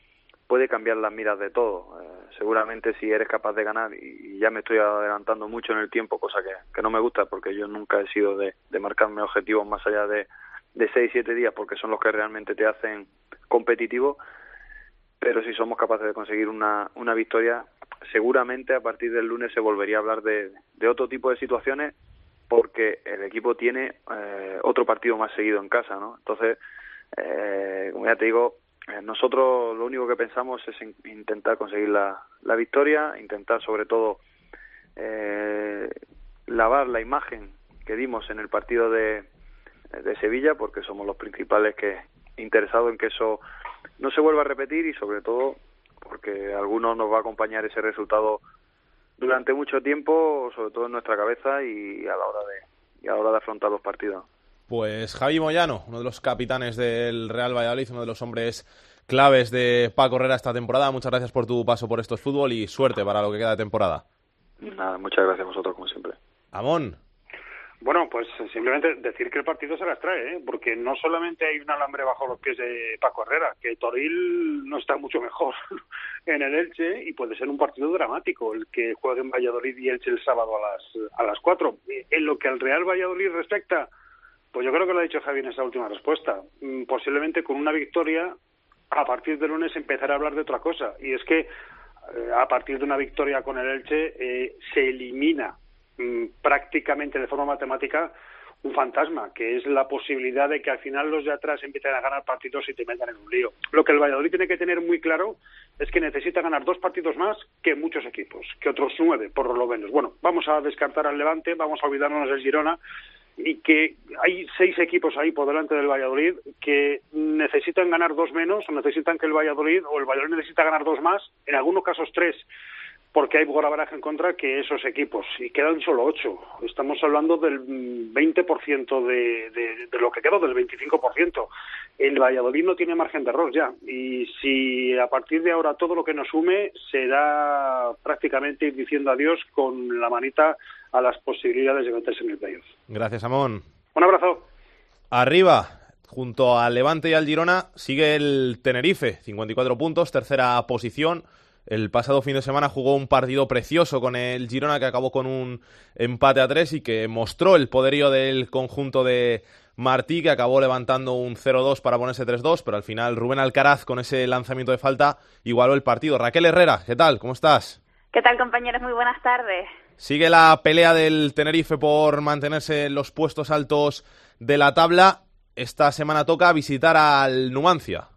puede cambiar las miras de todo. Eh, seguramente si eres capaz de ganar, y, ya me estoy adelantando mucho en el tiempo, cosa que, no me gusta porque yo nunca he sido de, marcarme objetivos más allá de, de 6, 7 días porque son los que realmente te hacen competitivo, pero si somos capaces de conseguir una, una victoria, seguramente a partir del lunes se volvería a hablar de otro tipo de situaciones porque el equipo tiene eh, otro partido más seguido en casa, ¿no? Entonces, eh, como ya te digo, eh, nosotros lo único que pensamos es intentar conseguir la, la, victoria, intentar sobre todo eh, lavar la imagen que dimos en el partido de, de Sevilla, porque somos los principales que interesados en que eso no se vuelva a repetir y sobre todo porque a algunos nos va a acompañar ese resultado durante mucho tiempo, sobre todo en nuestra cabeza y a la hora de, y a la hora de afrontar los partidos. Pues Javi Moyano, uno de los capitanes del Real Valladolid, uno de los hombres claves de Paco Herrera esta temporada. Muchas gracias por tu paso por estos fútbol y suerte para lo que queda de temporada. Nada, muchas gracias a vosotros, como siempre. Amón. Bueno, pues simplemente decir que el partido se las trae, ¿eh? porque no solamente hay un alambre bajo los pies de Paco Herrera, que Toril no está mucho mejor en el Elche y puede ser un partido dramático el que juegue en Valladolid y Elche el sábado a las a las cuatro. En lo que al Real Valladolid respecta, pues yo creo que lo ha dicho Javi en esa última respuesta. Mm, posiblemente con una victoria, a partir de lunes empezar a hablar de otra cosa. Y es que eh, a partir de una victoria con el Elche eh, se elimina prácticamente de forma matemática un fantasma, que es la posibilidad de que al final los de atrás empiecen a ganar partidos y te metan en un lío. Lo que el Valladolid tiene que tener muy claro es que necesita ganar dos partidos más que muchos equipos, que otros nueve, por lo menos. Bueno, vamos a descartar al Levante, vamos a olvidarnos del Girona y que hay seis equipos ahí por delante del Valladolid que necesitan ganar dos menos o necesitan que el Valladolid o el Valladolid necesita ganar dos más, en algunos casos tres, porque hay baraja en contra que esos equipos y quedan solo ocho. Estamos hablando del 20% de, de, de lo que queda, del 25%. El Valladolid no tiene margen de error ya y si a partir de ahora todo lo que nos sume será prácticamente ir diciendo adiós con la manita a las posibilidades de meterse en el playoff. Gracias, Amón. Un abrazo. Arriba, junto al Levante y al Girona, sigue el Tenerife, 54 puntos, tercera posición. El pasado fin de semana jugó un partido precioso con el Girona que acabó con un empate a tres y que mostró el poderío del conjunto de Martí que acabó levantando un 0-2 para ponerse 3-2, pero al final Rubén Alcaraz con ese lanzamiento de falta igualó el partido. Raquel Herrera, ¿qué tal? ¿Cómo estás? ¿Qué tal compañeros? Muy buenas tardes. Sigue la pelea del Tenerife por mantenerse en los puestos altos de la tabla. Esta semana toca visitar al Numancia.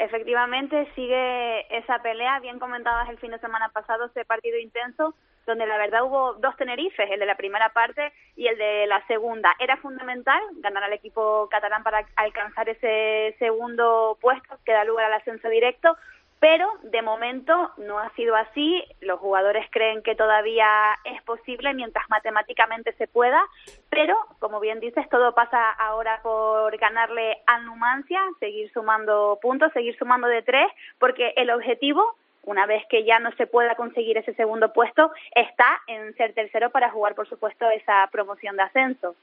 Efectivamente, sigue esa pelea. Bien comentabas el fin de semana pasado, ese partido intenso, donde la verdad hubo dos Tenerifes, el de la primera parte y el de la segunda. Era fundamental ganar al equipo catalán para alcanzar ese segundo puesto que da lugar al ascenso directo, pero de momento no ha sido así. Los jugadores creen que todavía es posible mientras matemáticamente se pueda, pero como bien dices, todo pasa ahora por ganarle a Numancia, seguir sumando puntos, seguir sumando de tres, porque el objetivo una vez que ya no se pueda conseguir ese segundo puesto, está en ser tercero para jugar, por supuesto, esa promoción de ascenso.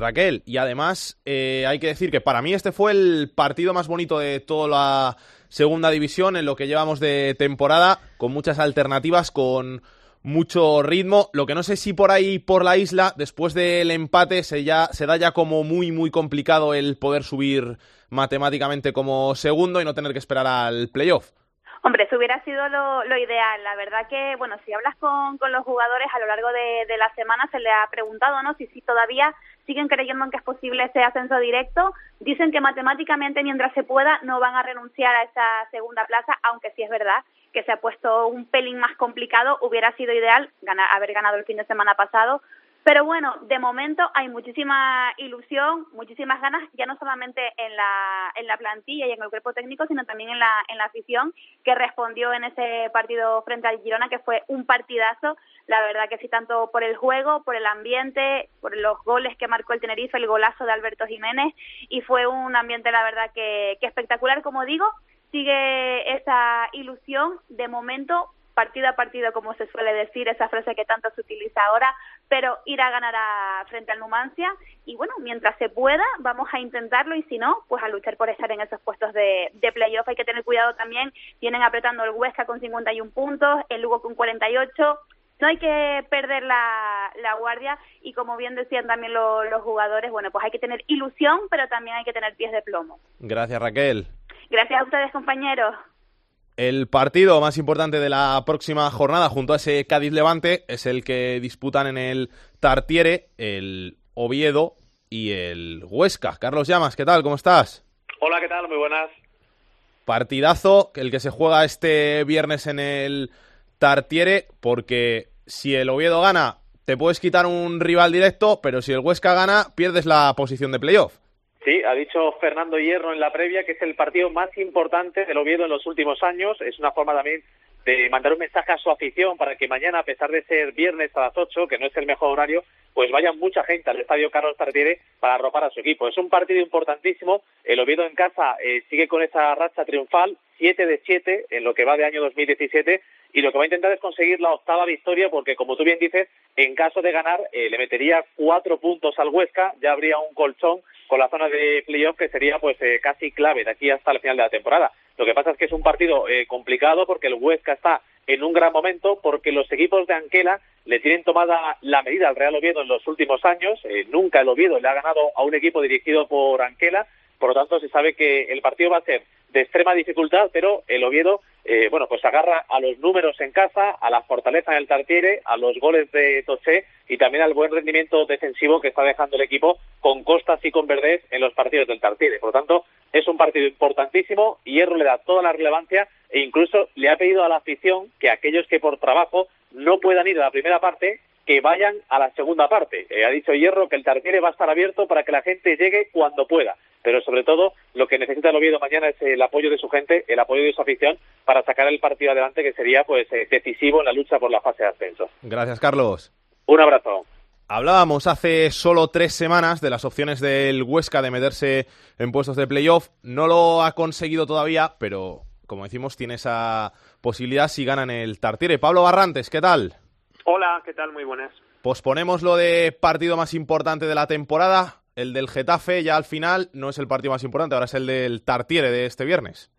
Raquel, y además eh, hay que decir que para mí este fue el partido más bonito de toda la segunda división en lo que llevamos de temporada, con muchas alternativas, con mucho ritmo. Lo que no sé si por ahí, por la isla, después del empate, se, ya, se da ya como muy, muy complicado el poder subir matemáticamente como segundo y no tener que esperar al playoff. Hombre, eso hubiera sido lo, ideal. La verdad que, bueno, si hablas con, con los jugadores a lo largo de, de, la semana, se le ha preguntado, ¿no? Si, si todavía siguen creyendo en que es posible ese ascenso directo. Dicen que matemáticamente, mientras se pueda, no van a renunciar a esa segunda plaza, aunque sí es verdad que se ha puesto un pelín más complicado. Hubiera sido ideal haber ganado el fin de semana pasado, pero bueno, de momento hay muchísima ilusión, muchísimas ganas, ya no solamente en la, en la plantilla y en el cuerpo técnico, sino también en la, en la afición que respondió en ese partido frente al Girona, que fue un partidazo. La verdad que sí, tanto por el juego, por el ambiente, por los goles que marcó el Tenerife, el golazo de Alberto Jiménez, y fue un ambiente, la verdad, que, que espectacular, como digo, sigue esa ilusión. De momento, partido a partido, como se suele decir, esa frase que tanto se utiliza ahora, pero ir a ganar a, frente al Numancia y bueno, mientras se pueda, vamos a intentarlo y si no, pues a luchar por estar en esos puestos de, de playoff. Hay que tener cuidado también, vienen apretando el Huesca con 51 puntos, el Lugo con 48 no hay que perder la, la, guardia y como bien decían también los jugadores, bueno, pues hay que tener ilusión, pero también hay que tener pies de plomo. Gracias, Raquel. Gracias a ustedes, compañeros. El partido más importante de la próxima jornada junto a ese Cádiz Levante es el que disputan en el Tartiere el Oviedo y el Huesca. Carlos Llamas, ¿qué tal? ¿Cómo estás? Hola, ¿qué tal? Muy buenas. Partidazo, el que se juega este viernes en el Tartiere, porque si el Oviedo gana, te puedes quitar un rival directo, pero si el Huesca gana, pierdes la posición de playoff. Sí, ha dicho Fernando Hierro en la previa que es el partido más importante del Oviedo en los últimos años. Es una forma también de mandar un mensaje a su afición para que mañana, a pesar de ser viernes a las 8, que no es el mejor horario, pues vaya mucha gente al estadio Carlos Tartiere para arropar a su equipo. Es un partido importantísimo. El Oviedo en casa eh, sigue con esa racha triunfal, 7 de 7 en lo que va de año 2017 y lo que va a intentar es conseguir la octava victoria porque, como tú bien dices, en caso de ganar eh, le metería cuatro puntos al Huesca, ya habría un colchón con la zona de playoff que sería pues eh, casi clave de aquí hasta el final de la temporada. Lo que pasa es que es un partido eh, complicado porque el Huesca está en un gran momento porque los equipos de Anquela le tienen tomada la medida al Real Oviedo en los últimos años. Eh, nunca el Oviedo le ha ganado a un equipo dirigido por Anquela. Por lo tanto, se sabe que el partido va a ser de extrema dificultad, pero el Oviedo, eh, bueno, pues agarra a los números en casa, a la fortaleza en el Tartiere, a los goles de Toché y también al buen rendimiento defensivo que está dejando el equipo con Costas y con Verdés en los partidos del Tartiere. Por lo tanto, es un partido importantísimo, Hierro le da toda la relevancia e incluso le ha pedido a la afición que aquellos que por trabajo no puedan ir a la primera parte, que vayan a la segunda parte. Eh, ha dicho Hierro que el Tartiere va a estar abierto para que la gente llegue cuando pueda pero sobre todo lo que necesita el Oviedo mañana es el apoyo de su gente, el apoyo de su afición para sacar el partido adelante que sería pues eh, decisivo en la lucha por la fase de ascenso. Gracias, Carlos. Un abrazo. Hablábamos hace solo tres semanas de las opciones del Huesca de meterse en puestos de playoff. No lo ha conseguido todavía, pero como decimos, tiene esa posibilidad si ganan el Tartiere. Pablo Barrantes, ¿qué tal? Hola, ¿qué tal? Muy buenas. Posponemos lo de partido más importante de la temporada el del Getafe ya al final no es el partido más importante, ahora es el del Tartiere de este viernes.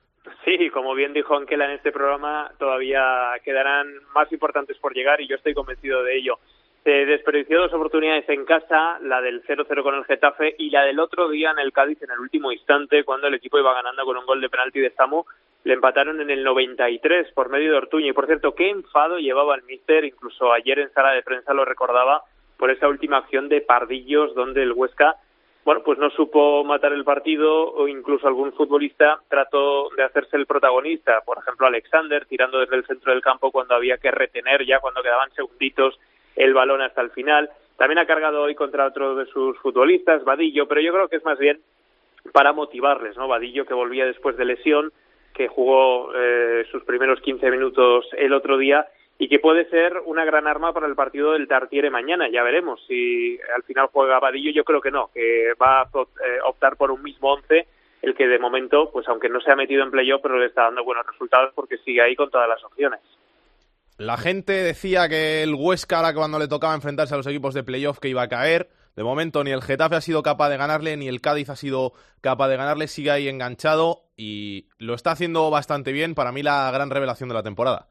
Sí, como bien dijo Anquela en este programa, todavía quedarán más importantes por llegar y yo estoy convencido de ello. Se desperdició dos oportunidades en casa, la del 0-0 con el Getafe y la del otro día en el Cádiz en el último instante, cuando el equipo iba ganando con un gol de penalti de Samu. Le empataron en el 93 por medio de Ortuño. Y por cierto, qué enfado llevaba el míster, incluso ayer en sala de prensa lo recordaba, por esa última acción de Pardillos, donde el Huesca bueno, pues no supo matar el partido o incluso algún futbolista trató de hacerse el protagonista. Por ejemplo, Alexander tirando desde el centro del campo cuando había que retener ya cuando quedaban segunditos el balón hasta el final. También ha cargado hoy contra otro de sus futbolistas, Vadillo, pero yo creo que es más bien para motivarles, ¿no? Vadillo que volvía después de lesión, que jugó eh, sus primeros 15 minutos el otro día y que puede ser una gran arma para el partido del Tartiere mañana. Ya veremos si al final juega Vadillo. Yo creo que no, que va a eh, optar por un mismo once, el que de momento, pues aunque no se ha metido en playoff, pero le está dando buenos resultados porque sigue ahí con todas las opciones. La gente decía que el Huesca, ahora cuando le tocaba enfrentarse a los equipos de playoff, que iba a caer. De momento ni el Getafe ha sido capaz de ganarle, ni el Cádiz ha sido capaz de ganarle. Sigue ahí enganchado y lo está haciendo bastante bien. Para mí la gran revelación de la temporada.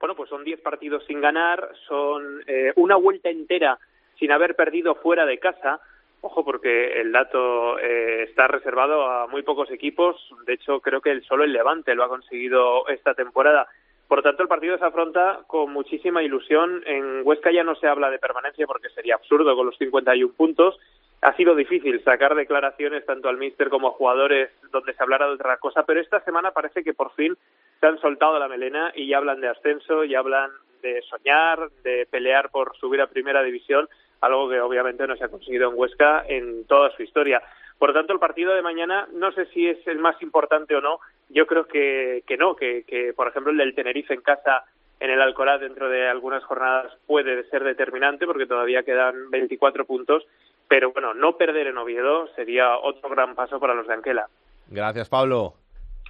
Bueno, pues son 10 partidos sin ganar, son eh, una vuelta entera sin haber perdido fuera de casa. Ojo, porque el dato eh, está reservado a muy pocos equipos. De hecho, creo que solo el Levante lo ha conseguido esta temporada. Por tanto, el partido se afronta con muchísima ilusión. En Huesca ya no se habla de permanencia porque sería absurdo con los 51 puntos. Ha sido difícil sacar declaraciones tanto al míster como a jugadores donde se hablara de otra cosa, pero esta semana parece que por fin se han soltado la melena y ya hablan de ascenso, y hablan de soñar, de pelear por subir a primera división, algo que obviamente no se ha conseguido en Huesca en toda su historia. Por lo tanto, el partido de mañana no sé si es el más importante o no. Yo creo que, que no, que, que por ejemplo el del Tenerife en casa en el Alcoraz dentro de algunas jornadas puede ser determinante porque todavía quedan 24 puntos. Pero bueno, no perder en Oviedo sería otro gran paso para los de Anquela. Gracias, Pablo.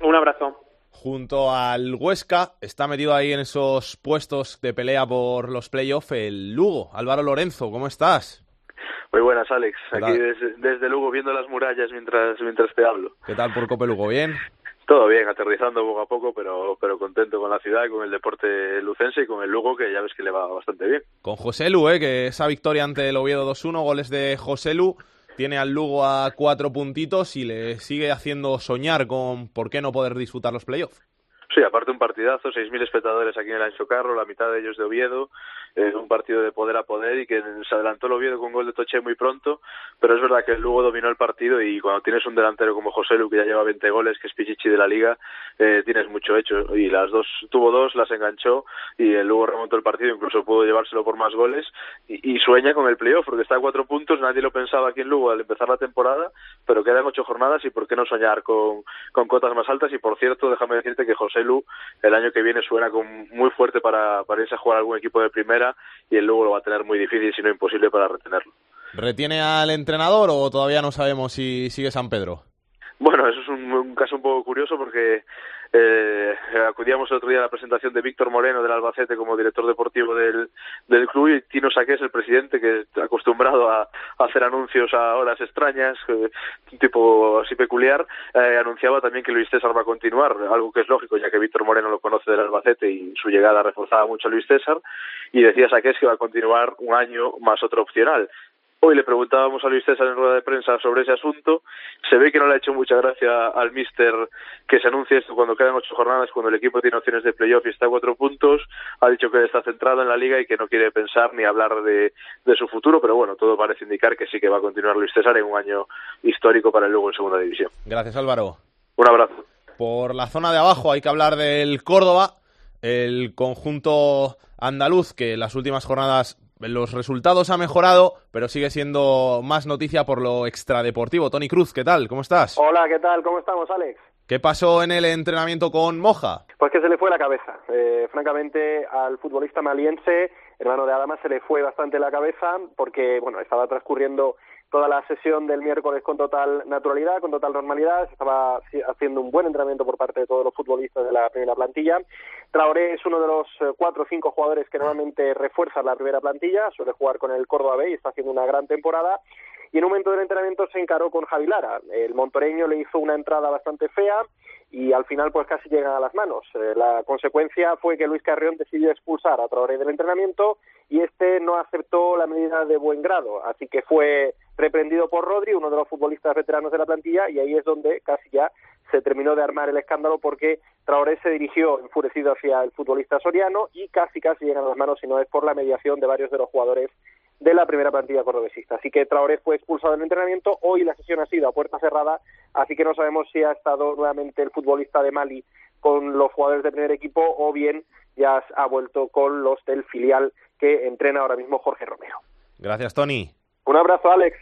Un abrazo. Junto al Huesca está metido ahí en esos puestos de pelea por los playoffs el Lugo. Álvaro Lorenzo, ¿cómo estás? Muy buenas, Alex. Aquí desde, desde, Lugo viendo las murallas mientras, mientras te hablo. ¿Qué tal por Cope Lugo? ¿Bien? Todo bien, aterrizando poco a poco, pero, pero contento con la ciudad, con el deporte lucense y con el Lugo, que ya ves que le va bastante bien. Con José Lu, ¿eh? que esa victoria ante el Oviedo 2-1, goles de José Lu, tiene al Lugo a cuatro puntitos y le sigue haciendo soñar con por qué no poder disfrutar los playoffs. Sí, aparte un partidazo, 6.000 espectadores aquí en el Ancho Carro, la mitad de ellos de Oviedo, eh, un partido de poder a poder y que se adelantó el Oviedo con gol de Toche muy pronto, pero es verdad que el Lugo dominó el partido y cuando tienes un delantero como José Lu, que ya lleva 20 goles, que es Pichichi de la Liga, eh, tienes mucho hecho. Y las dos, tuvo dos, las enganchó y el Lugo remontó el partido, incluso pudo llevárselo por más goles y, sueña con el playoff porque está a cuatro puntos, nadie lo pensaba aquí en Lugo al empezar la temporada, pero quedan ocho jornadas y por qué no soñar con, con cotas más altas. Y por cierto, déjame decirte que José Lu el año que viene suena con, muy fuerte para, para irse a jugar algún equipo de primera y el Lugo lo va a tener muy difícil, si no imposible, para retenerlo. ¿Retiene al entrenador o todavía no sabemos si sigue San Pedro? Bueno, eso es un, un caso un poco curioso porque eh, acudíamos el otro día a la presentación de Víctor Moreno del Albacete como director deportivo del, club y Tino Saqués, el presidente, que está acostumbrado a, a hacer anuncios a horas extrañas, eh, un tipo así peculiar, eh, anunciaba también que Luis César va a continuar, algo que es lógico ya que Víctor Moreno lo conoce del Albacete y su llegada reforzaba mucho a Luis César, y decía Saqués que va a continuar un año más otro opcional. Hoy le preguntábamos a Luis César en rueda de prensa sobre ese asunto. Se ve que no le ha hecho mucha gracia al míster que se anuncie esto cuando quedan ocho jornadas, cuando el equipo tiene opciones de playoff y está a cuatro puntos. Ha dicho que está centrado en la liga y que no quiere pensar ni hablar de, de su futuro, pero bueno, todo parece indicar que sí que va a continuar Luis César en un año histórico para el Lugo en segunda división. Gracias, Álvaro. Un abrazo. Por la zona de abajo hay que hablar del Córdoba, el conjunto andaluz que en las últimas jornadas los resultados ha mejorado, pero sigue siendo más noticia por lo extradeportivo. Tony Cruz, ¿qué tal? ¿Cómo estás? Hola, ¿qué tal? ¿Cómo estamos, Alex? ¿Qué pasó en el entrenamiento con Moja? Pues que se le fue la cabeza. Eh, francamente, al futbolista maliense, hermano de Adama, se le fue bastante la cabeza porque, bueno, estaba transcurriendo toda la sesión del miércoles con total naturalidad, con total normalidad. Se estaba haciendo un buen entrenamiento por parte de todos los futbolistas de la primera plantilla. Traoré es uno de los eh, cuatro o cinco jugadores que normalmente refuerzan la primera plantilla. Suele jugar con el Córdoba B y está haciendo una gran temporada y en un momento del entrenamiento se encaró con Javi Lara. El montoreño le hizo una entrada bastante fea y al final pues casi llegan a las manos. Eh, la consecuencia fue que Luis Carrión decidió expulsar a Traoré del entrenamiento y este no aceptó la medida de buen grado, así que fue reprendido por Rodri, uno de los futbolistas veteranos de la plantilla, y ahí es donde casi ya se terminó de armar el escándalo porque Traoré se dirigió enfurecido hacia el futbolista soriano y casi casi llegan a las manos si no es por la mediación de varios de los jugadores de la primera plantilla cordobesista. Así que Traoré fue expulsado del entrenamiento. Hoy la sesión ha sido a puerta cerrada, así que no sabemos si ha estado nuevamente el futbolista de Mali con los jugadores del primer equipo o bien ya ha vuelto con los del filial que entrena ahora mismo Jorge Romero. Gracias, Tony. Un abrazo, Alex.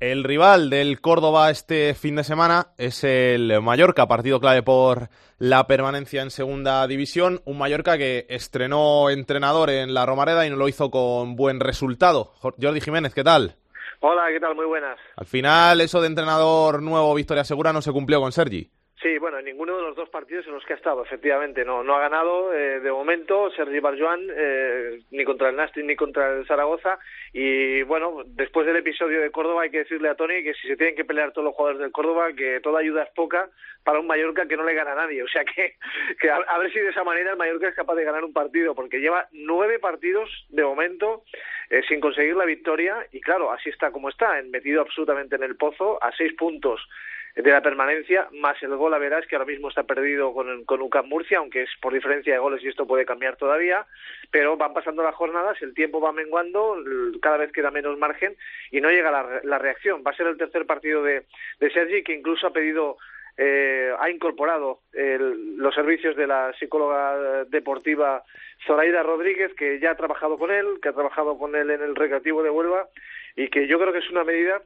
El rival del Córdoba este fin de semana es el Mallorca, partido clave por la permanencia en segunda división. Un Mallorca que estrenó entrenador en la Romareda y no lo hizo con buen resultado. Jordi Jiménez, ¿qué tal? Hola, ¿qué tal? Muy buenas. Al final, eso de entrenador nuevo, Victoria Segura, no se cumplió con Sergi. Sí, bueno, en ninguno de los dos partidos en los que ha estado, efectivamente, no, no ha ganado eh, de momento Sergi Barjuan eh, ni contra el Nasti ni contra el Zaragoza y bueno, después del episodio de Córdoba hay que decirle a Tony que si se tienen que pelear todos los jugadores del Córdoba, que toda ayuda es poca para un Mallorca que no le gana a nadie, o sea que, que a, ver si de esa manera el Mallorca es capaz de ganar un partido, porque lleva nueve partidos de momento eh, sin conseguir la victoria y claro, así está como está, metido absolutamente en el pozo, a seis puntos de la permanencia, más el gol a verás que ahora mismo está perdido con, con UCAM Murcia, aunque es por diferencia de goles y esto puede cambiar todavía, pero van pasando las jornadas, el tiempo va menguando, cada vez queda menos margen y no llega la, la reacción. Va a ser el tercer partido de, de Sergi, que incluso ha pedido eh, ha incorporado el, los servicios de la psicóloga deportiva Zoraida Rodríguez, que ya ha trabajado con él, que ha trabajado con él en el recreativo de Huelva y que yo creo que es una medida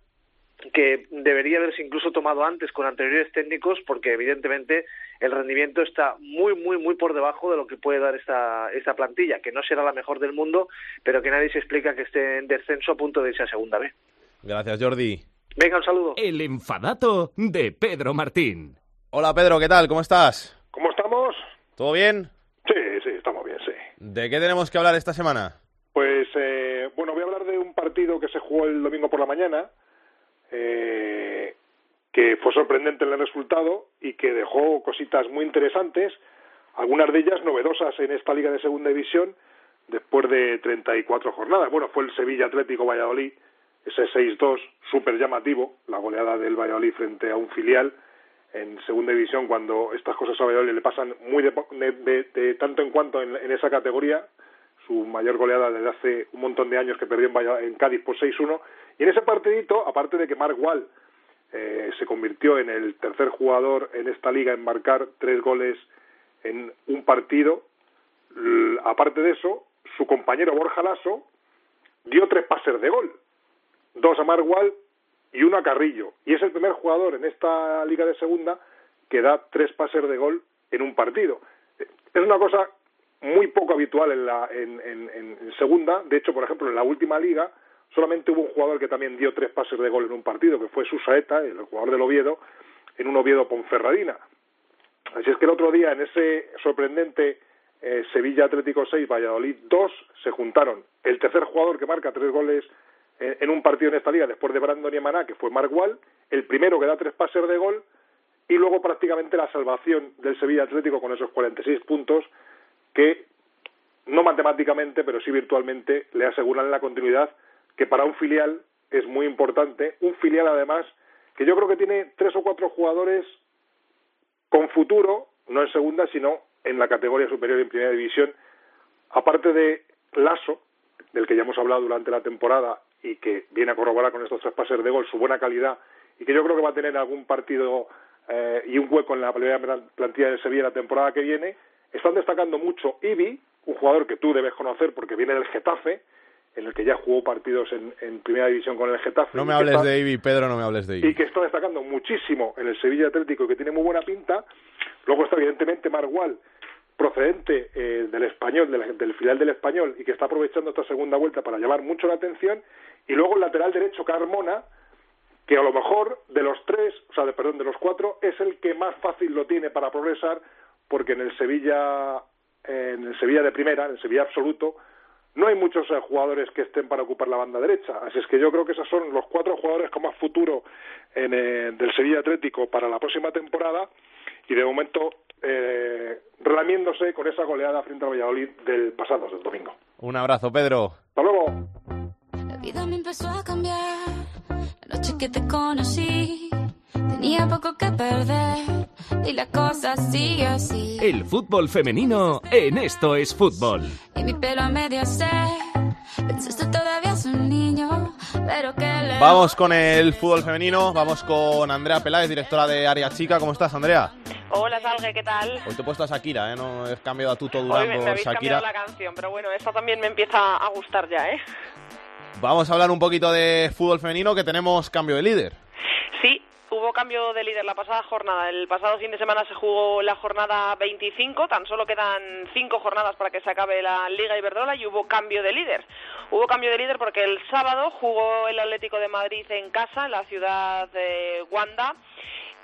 que debería haberse incluso tomado antes con anteriores técnicos porque evidentemente el rendimiento está muy muy muy por debajo de lo que puede dar esta esta plantilla que no será la mejor del mundo pero que nadie se explica que esté en descenso a punto de irse a segunda B. Gracias Jordi. Venga un saludo. El enfadato de Pedro Martín. Hola Pedro, ¿qué tal? ¿Cómo estás? ¿Cómo estamos? ¿Todo bien? Sí, sí, estamos bien, sí. ¿De qué tenemos que hablar esta semana? Pues eh, bueno, voy a hablar de un partido que se jugó el domingo por la mañana eh, que fue sorprendente en el resultado y que dejó cositas muy interesantes, algunas de ellas novedosas en esta liga de segunda división después de 34 jornadas. Bueno, fue el Sevilla Atlético Valladolid, ese 6-2 súper llamativo, la goleada del Valladolid frente a un filial en segunda división cuando estas cosas a Valladolid le pasan muy de, tanto en cuanto en, esa categoría, su mayor goleada desde hace un montón de años que perdió en, en Cádiz por 6-1 y en ese partidito, aparte de que Mark Wall eh, se convirtió en el tercer jugador en esta liga en marcar tres goles en un partido, aparte de eso, su compañero Borja Lasso dio tres pases de gol, dos a Mark Wall y uno a Carrillo. Y es el primer jugador en esta liga de segunda que da tres pases de gol en un partido. Es una cosa muy poco habitual en, la, en, en segunda. De hecho, por ejemplo, en la última liga Solamente hubo un jugador que también dio tres pases de gol en un partido, que fue Susaeta, el jugador del Oviedo, en un Oviedo Ponferradina. Así es que el otro día, en ese sorprendente eh, Sevilla Atlético 6, Valladolid 2, se juntaron el tercer jugador que marca tres goles en un partido en esta liga, después de Brandon y Maná, que fue Mark Wall, el primero que da tres pases de gol, y luego prácticamente la salvación del Sevilla Atlético con esos 46 puntos que no matemáticamente, pero sí virtualmente le aseguran la continuidad que para un filial es muy importante, un filial además que yo creo que tiene tres o cuatro jugadores con futuro, no en segunda, sino en la categoría superior en primera división, aparte de Lasso, del que ya hemos hablado durante la temporada y que viene a corroborar con estos tres pases de gol su buena calidad y que yo creo que va a tener algún partido eh, y un hueco en la primera plantilla de Sevilla la temporada que viene, están destacando mucho Ibi, un jugador que tú debes conocer porque viene del Getafe, en el que ya jugó partidos en, primera división con el Getafe. No me hables de Ibi, Pedro, no me hables de Ibi. Y que está destacando muchísimo en el Sevilla Atlético, que tiene muy buena pinta. Luego está evidentemente Margual, procedente eh, del español, del filial del español, y que está aprovechando esta segunda vuelta para llamar mucho la atención. Y luego el lateral derecho, Carmona, que a lo mejor de los tres, o sea, de, perdón, de los cuatro, es el que más fácil lo tiene para progresar, porque en el Sevilla, en el Sevilla de primera, en el Sevilla absoluto, no hay muchos eh, jugadores que estén para ocupar la banda derecha. Así es que yo creo que esos son los cuatro jugadores con más futuro en, eh, del Sevilla Atlético para la próxima temporada. y de momento eh, relamiéndose con esa goleada frente al Valladolid del pasado, del domingo. Un abrazo, Pedro. Hasta luego. La vida me empezó a cambiar. La noche que te conocí, tenía poco que perder. Y la cosa sigue así. El fútbol femenino en Esto es Fútbol. Y mi pelo a medio se. Pensaste todavía es un niño, pero que le. Vamos con el fútbol femenino, vamos con Andrea Peláez, directora de Área Chica. ¿Cómo estás, Andrea? Hola, Salgue, ¿qué tal? Hoy te he puesto a Shakira, ¿eh? No he cambiado a Tuto Durán por habéis Shakira. cambiado la canción, pero bueno, esta también me empieza a gustar ya, ¿eh? Vamos a hablar un poquito de fútbol femenino, que tenemos cambio de líder. Sí, hubo cambio de líder la pasada jornada. El pasado fin de semana se jugó la jornada 25, tan solo quedan cinco jornadas para que se acabe la Liga Iberdrola y hubo cambio de líder. Hubo cambio de líder porque el sábado jugó el Atlético de Madrid en casa, en la ciudad de Wanda,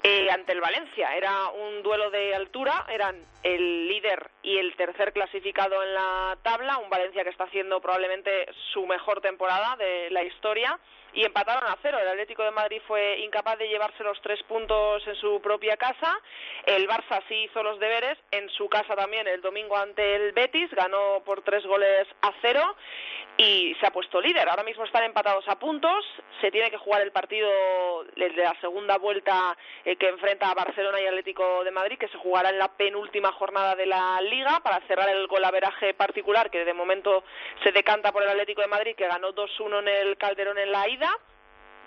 eh, ante el Valencia. Era un duelo de altura, eran el líder y el tercer clasificado en la tabla, un Valencia que está haciendo probablemente su mejor temporada de la historia y empataron a cero. El Atlético de Madrid fue incapaz de llevarse los tres puntos en su propia casa. El Barça sí hizo los deberes en su casa también el domingo ante el Betis, ganó por tres goles a cero y se ha puesto líder. Ahora mismo están empatados a puntos. Se tiene que jugar el partido desde la segunda vuelta eh, que enfrenta a Barcelona y Atlético de Madrid, que se jugará en la penúltima jornada de la Liga para cerrar el golaveraje particular que de momento se decanta por el Atlético de Madrid, que ganó 2-1 en el Calderón en la ida arriva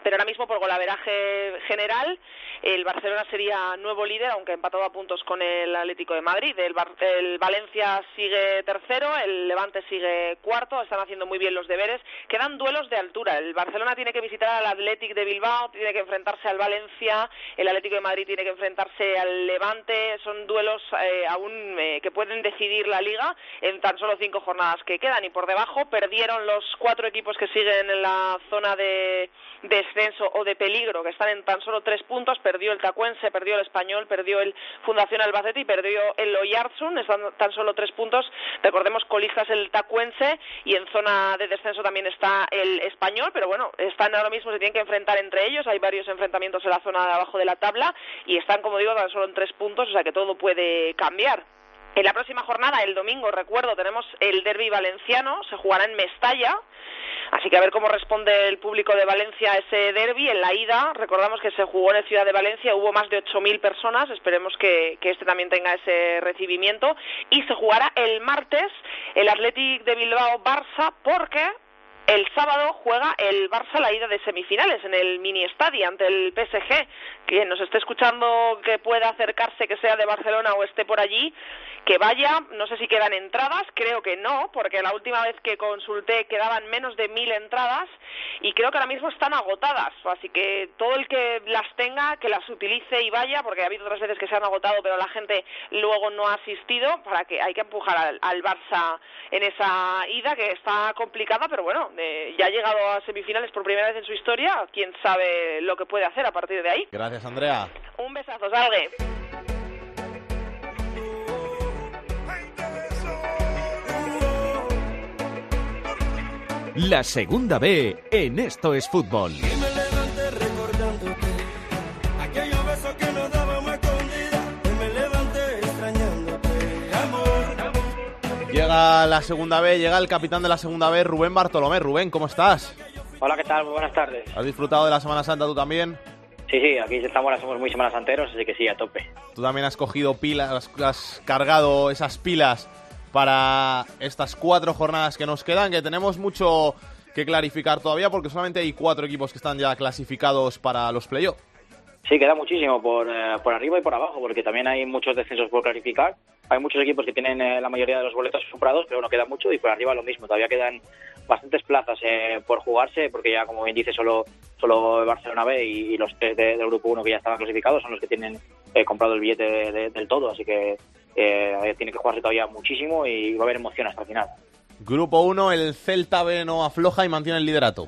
pero ahora mismo por golaveraje general el Barcelona sería nuevo líder aunque empatado a puntos con el Atlético de Madrid. El, Bar- el Valencia sigue tercero el Levante sigue cuarto están haciendo muy bien los deberes. Quedan duelos de altura. El Barcelona tiene que visitar al Athletic de Bilbao tiene que enfrentarse al Valencia el Atlético de Madrid tiene que enfrentarse al Levante. Son duelos eh, aún eh, que pueden decidir la liga en tan solo cinco jornadas que quedan. Y por debajo perdieron los cuatro equipos que siguen en la zona de descenso o de peligro, que están en tan solo tres puntos, perdió el Tacuense, perdió el Español, perdió el Fundación Albacete y perdió el Oyarzun, están tan solo tres puntos, recordemos colistas el Tacuense y en zona de descenso también está el Español, pero bueno, están ahora mismo, se tienen que enfrentar entre ellos, hay varios enfrentamientos en la zona de abajo de la tabla y están, como digo, tan solo en tres puntos, o sea que todo puede cambiar. En la próxima jornada, el domingo, recuerdo, tenemos el derby valenciano, se jugará en Mestalla, así que a ver cómo responde el público de Valencia a ese derby. En la ida, recordamos que se jugó en la ciudad de Valencia, hubo más de 8.000 personas, esperemos que, este también tenga ese recibimiento. Y se jugará el martes el Athletic de Bilbao-Barça, porque el sábado juega el Barça la ida de semifinales en el mini estadio ante el PSG. Quien nos esté escuchando que pueda acercarse, que sea de Barcelona o esté por allí, que vaya. No sé si quedan entradas, creo que no, porque la última vez que consulté quedaban menos de mil entradas y creo que ahora mismo están agotadas. Así que todo el que las tenga, que las utilice y vaya, porque ha habido otras veces que se han agotado, pero la gente luego no ha asistido, para que hay que empujar al, al Barça en esa ida que está complicada, pero bueno, eh, ya ha llegado a semifinales por primera vez en su historia, quién sabe lo que puede hacer a partir de ahí. Gracias, Andrea. Un besazo, Salgue. La segunda B en Esto es Fútbol. Llega la segunda B, llega el capitán de la segunda B, Rubén Bartolomé. Rubén, ¿cómo estás? Hola, ¿qué tal? Muy buenas tardes. ¿Has disfrutado de la Semana Santa tú también? Sí, sí, aquí en Zamora somos muy semanas santeros, así que sí, a tope. Tú también has cogido pilas, has- has cargado esas pilas para estas cuatro jornadas que nos quedan, que tenemos mucho que clarificar todavía porque solamente hay cuatro equipos que están ya clasificados para los playoffs. Sí, queda muchísimo por, eh, por arriba y por abajo, porque también hay muchos descensos por clarificar. Hay muchos equipos que tienen eh, la mayoría de los boletos comprados, pero no queda mucho, y por arriba lo mismo. Todavía quedan bastantes plazas eh, por jugarse, porque ya, como bien dice, solo, solo Barcelona B y, los tres de- del Grupo 1 que ya estaban clasificados son los que tienen eh, comprado el billete de- de- del todo, así que tiene que jugarse todavía muchísimo y va a haber emoción hasta el final. Grupo 1, el Celta B no afloja y mantiene el liderato.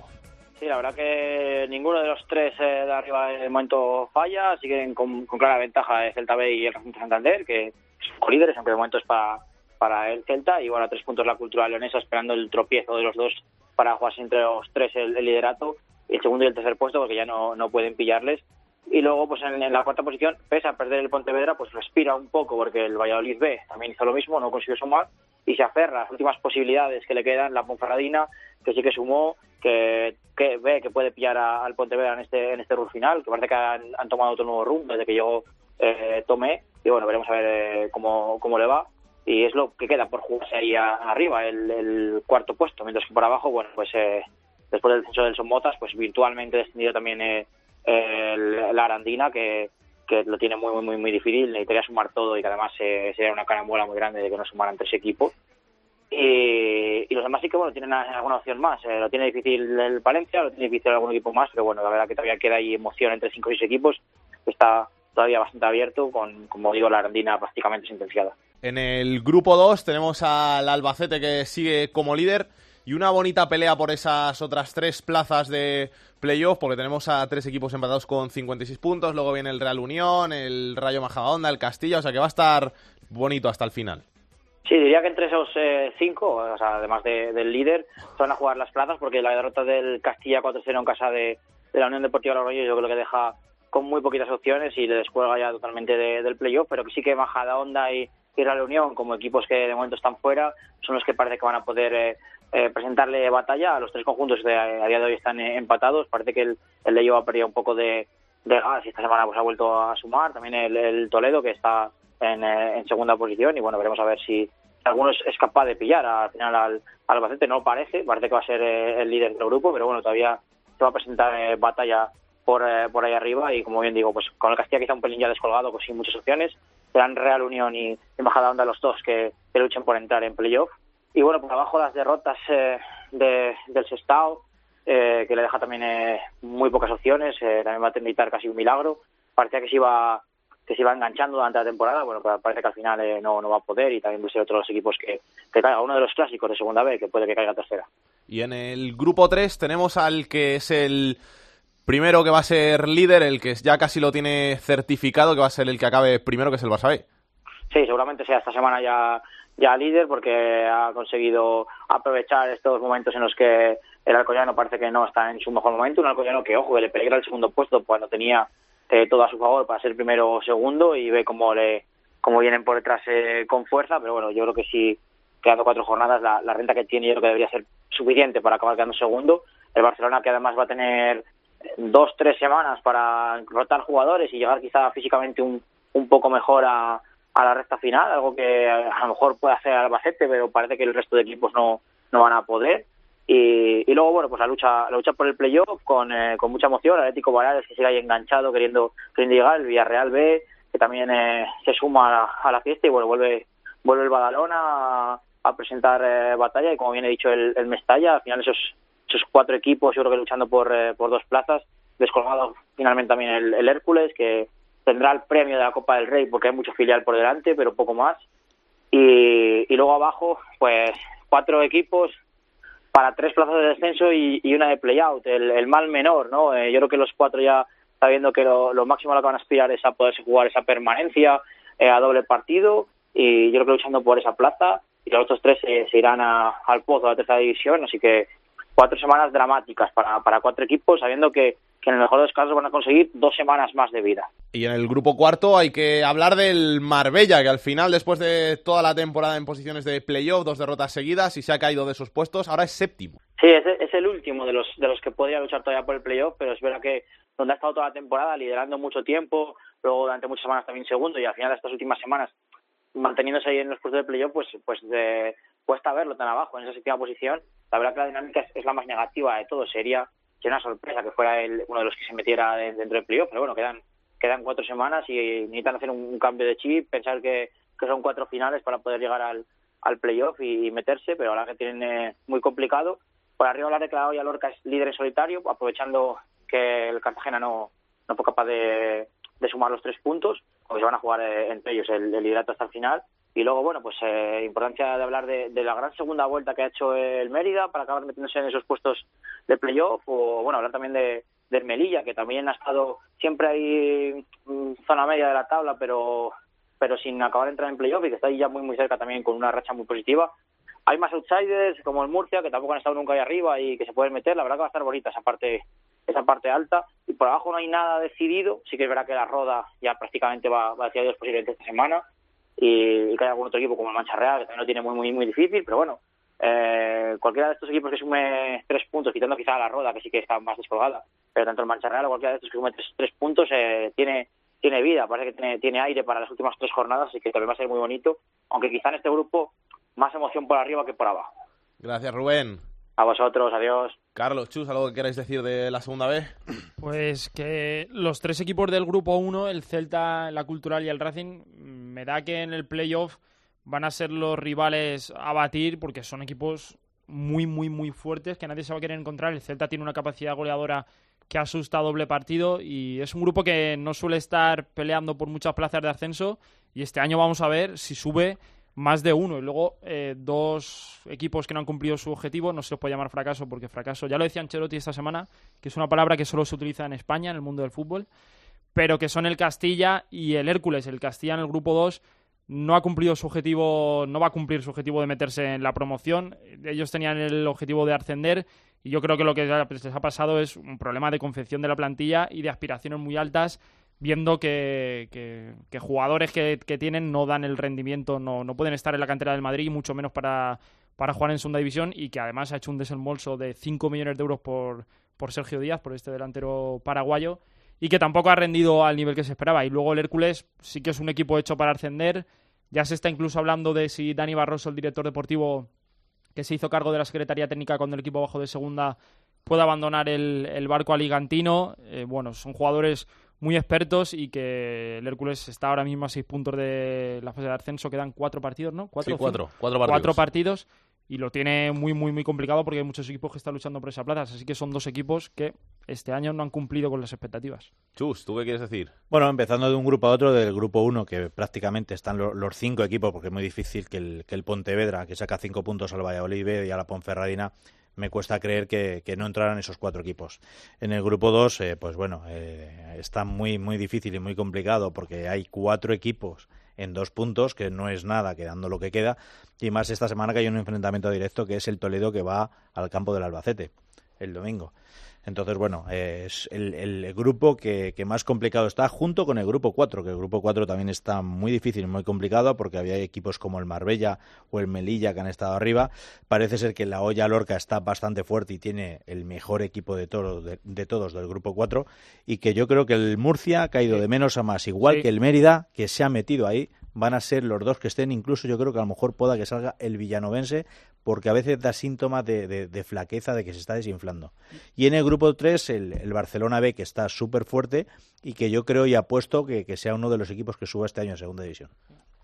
Sí, la verdad que ninguno de los tres eh, de arriba de momento falla, siguen con, con clara ventaja el Celta B y el Racing Santander, que son líderes, aunque de momento es para, para el Celta, y bueno, a tres puntos la cultura leonesa esperando el tropiezo de los dos para jugarse entre los tres el, el liderato, el segundo y el tercer puesto, porque ya no, no pueden pillarles. Y luego pues en, la cuarta posición, pese a perder el Pontevedra, pues respira un poco porque el Valladolid B también hizo lo mismo, no consiguió sumar y se aferra a las últimas posibilidades que le quedan, la Ponferradina, que sí que sumó, que, que ve que puede pillar al Pontevedra en este en este run final, que parece que han, tomado otro nuevo rumbo desde que llegó eh, Tomé, y bueno, veremos a ver eh, cómo, cómo le va. Y es lo que queda por jugarse ahí arriba, el, cuarto puesto, mientras que por abajo, bueno, pues eh, después del descenso del Somotas, pues virtualmente descendido también la Arandina, que, que lo tiene muy, muy, muy, difícil, necesitaría sumar todo y que además eh, sería una carambola muy grande de que no sumaran tres equipos. Y, los demás sí que bueno tienen alguna opción más. Eh, lo tiene difícil el Valencia, lo tiene difícil algún equipo más, pero bueno, la verdad que todavía queda ahí emoción entre cinco y seis equipos. Está todavía bastante abierto, con, como digo, la Arandina prácticamente sentenciada. En el grupo 2 tenemos al Albacete que sigue como líder y una bonita pelea por esas otras tres plazas de playoff, porque tenemos a tres equipos empatados con 56 puntos, luego viene el Real Unión, el Rayo Majadahonda, el Castilla, o sea que va a estar bonito hasta el final. Sí, diría que entre esos eh, cinco, o sea, además del líder, van a jugar las plazas, porque la derrota del Castilla 4-0 en casa de, la Unión Deportiva Logroño yo creo que deja con muy poquitas opciones y le descuelga ya totalmente del playoff, pero sí que Majadahonda y, y Real Unión, como equipos que de momento están fuera, son los que parece que van a poder eh, eh, presentarle batalla. a Los tres conjuntos de, a día de hoy están eh, empatados. Parece que el, el Leyo ha perdido un poco de, gas y esta semana pues, ha vuelto a sumar. También el, Toledo, que está eh, en, segunda posición. Y bueno, veremos a ver si alguno es, capaz de pillar al final al, Albacete. No parece, parece que va a ser el líder del grupo, pero bueno, todavía se va a presentar batalla por, por ahí arriba. Y como bien digo, pues con el Castilla quizá un pelín ya descolgado, pues sin muchas opciones. Serán Real Unión y, Embajada Onda los dos que, que luchen por entrar en playoff y bueno, por abajo las derrotas eh, de, del Sestao, eh, que le deja también eh, muy pocas opciones, también va a necesitar casi un milagro. Parecía que se iba que se iba enganchando durante la temporada, bueno, pero parece que al final no, no va a poder y también puede ser otro de los equipos que, que caiga, uno de los clásicos de segunda vez que puede que caiga tercera. Y en el grupo 3 tenemos al que es el primero que va a ser líder, el que ya casi lo tiene certificado, que va a ser el que acabe primero, que es el Barça B. Sí, seguramente sea esta semana ya ya líder porque ha conseguido aprovechar estos momentos en los que el Alcoyano parece que no está en su mejor momento, un Alcoyano que, ojo, que le peligra el segundo puesto cuando tenía eh, todo a su favor para ser primero o segundo y ve cómo le cómo vienen por detrás eh, con fuerza, pero bueno, yo creo que si quedando cuatro jornadas la, la, renta que tiene yo creo que debería ser suficiente para acabar quedando segundo. El Barcelona que además va a tener dos, tres semanas para rotar jugadores y llegar quizá físicamente un, un poco mejor a, a la recta final, algo que a lo mejor puede hacer Albacete, pero parece que el resto de equipos no, no van a poder. Y, y luego, bueno, pues la lucha, la lucha por el playoff con, eh, con mucha emoción, Atlético Baleares que sigue ahí enganchado queriendo, queriendo llegar, el Villarreal B que también eh, se suma a la, fiesta y bueno, vuelve, vuelve el Badalona a, a presentar eh, batalla. Y como bien he dicho el, Mestalla, al final esos, esos cuatro equipos yo creo que luchando por, por dos plazas, descolgado finalmente también el Hércules que tendrá el premio de la Copa del Rey porque hay mucho filial por delante, pero poco más. Y, y luego abajo, pues cuatro equipos para tres plazas de descenso y, y una de playout, el, el mal menor, ¿no? Eh, yo creo que los cuatro ya sabiendo que lo, máximo a lo que van a aspirar es a poderse jugar esa permanencia eh, a doble partido y yo creo que luchando por esa plaza y los otros tres se irán a, al pozo de la tercera división, así que cuatro semanas dramáticas para, para cuatro equipos, sabiendo que que en el mejor de los casos van a conseguir dos semanas más de vida. Y en el grupo cuarto hay que hablar del Marbella, que al final, después de toda la temporada en posiciones de playoff, dos derrotas seguidas y se ha caído de esos puestos, ahora es séptimo. Sí, es, es el último de los, de los que podría luchar todavía por el playoff, pero es verdad que donde ha estado toda la temporada liderando mucho tiempo, luego durante muchas semanas también segundo y al final de estas últimas semanas manteniéndose ahí en los puestos de playoff, pues, pues de, cuesta verlo tan abajo, en esa séptima posición. La verdad que la dinámica es, es la más negativa de todo. Sería una sorpresa que fuera el, uno de los que se metiera dentro del playoff, pero bueno, quedan quedan cuatro semanas y necesitan hacer un, cambio de chip, pensar que, que, son cuatro finales para poder llegar al, al playoff y, meterse, pero ahora que tienen eh, muy complicado. Por arriba la ha declarado ya Lorca es líder en solitario, aprovechando que el Cartagena no, no fue capaz de, de sumar los tres puntos, porque se van a jugar eh, entre ellos el, el liderato hasta el final y luego, bueno, pues eh, importancia de hablar de, la gran segunda vuelta que ha hecho el Mérida para acabar metiéndose en esos puestos de playoff, o bueno, hablar también de, de Melilla, que también ha estado siempre ahí en zona media de la tabla, pero pero sin acabar de entrar en playoff y que está ahí ya muy muy cerca también con una racha muy positiva. Hay más outsiders como el Murcia, que tampoco han estado nunca ahí arriba y que se pueden meter. La verdad que va a estar bonita esa parte esa parte alta. Y por abajo no hay nada decidido. Sí que es verdad que la Roda ya prácticamente va, va hacia Dios posiblemente esta semana. Y, que hay algún otro equipo como el Mancha Real, que también lo tiene muy, muy, muy difícil. Pero bueno, eh, cualquiera de estos equipos que sume tres puntos, quitando quizá la Roda, que sí que está más descolgada, pero tanto el Mancha Real o cualquiera de estos que sume tres, tres puntos eh, tiene tiene vida, parece que tiene, tiene aire para las últimas tres jornadas, y que también va a ser muy bonito, aunque quizá en este grupo más emoción por arriba que por abajo. Gracias, Rubén. A vosotros, adiós. Carlos, Chus, ¿algo que queráis decir de la segunda vez? Pues que los tres equipos del grupo 1, el Celta, la Cultural y el Racing, me da que en el playoff van a ser los rivales a batir porque son equipos muy, muy, muy fuertes que nadie se va a querer encontrar. El Celta tiene una capacidad goleadora que asusta doble partido y es un grupo que no suele estar peleando por muchas plazas de ascenso y este año vamos a ver si sube más de uno y luego eh, dos equipos que no han cumplido su objetivo, no se los puede llamar fracaso porque fracaso, ya lo decía Ancelotti esta semana, que es una palabra que solo se utiliza en España, en el mundo del fútbol, pero que son el Castilla y el Hércules. El Castilla en el grupo 2 no ha cumplido su objetivo, no va a cumplir su objetivo de meterse en la promoción. Ellos tenían el objetivo de ascender y yo creo que lo que les ha pasado es un problema de confección de la plantilla y de aspiraciones muy altas, viendo que, que, jugadores que, tienen no dan el rendimiento, no, no pueden estar en la cantera del Madrid, mucho menos para, para jugar en segunda división, y que además ha hecho un desembolso de 5 millones de euros por, por Sergio Díaz, por este delantero paraguayo, y que tampoco ha rendido al nivel que se esperaba. Y luego el Hércules sí que es un equipo hecho para ascender. Ya se está incluso hablando de si Dani Barroso, el director deportivo, que se hizo cargo de la Secretaría Técnica con el equipo bajo de segunda, puede abandonar el, barco aligantino. Eh, bueno, son jugadores muy expertos y que el Hércules está ahora mismo a seis puntos de la fase de ascenso. Quedan cuatro partidos, ¿no? Cuatro, sí, cuatro, cuatro partidos. Cuatro partidos y lo tiene muy, muy, muy complicado porque hay muchos equipos que están luchando por esa plaza. Así que son dos equipos que este año no han cumplido con las expectativas. Chus, ¿tú qué quieres decir? Bueno, empezando de un grupo a otro, del grupo 1, que prácticamente están los cinco equipos, porque es muy difícil que el, que el Pontevedra, que saca cinco puntos al Valladolid y a la Ponferradina, me cuesta creer que, no entraran esos cuatro equipos. En el grupo 2, eh, pues bueno, eh, está muy, muy difícil y muy complicado porque hay cuatro equipos en dos puntos, que no es nada quedando lo que queda, y más esta semana que hay un enfrentamiento directo que es el Toledo que va al campo del Albacete el domingo. Entonces, bueno, es el, grupo que, más complicado está, junto con el grupo 4, que el grupo 4 también está muy difícil, muy complicado, porque había equipos como el Marbella o el Melilla que han estado arriba. Parece ser que la Olla Lorca está bastante fuerte y tiene el mejor equipo de, todo, de, todos del grupo 4, y que yo creo que el Murcia ha caído de menos a más, igual que el Mérida, que se ha metido ahí, van a ser los dos que estén, incluso yo creo que a lo mejor pueda que salga el villanovense, porque a veces da síntomas de, flaqueza, de que se está desinflando. Y en el grupo 3, el, Barcelona B, que está súper fuerte y que yo creo y apuesto que, que sea uno de los equipos que suba este año en segunda división.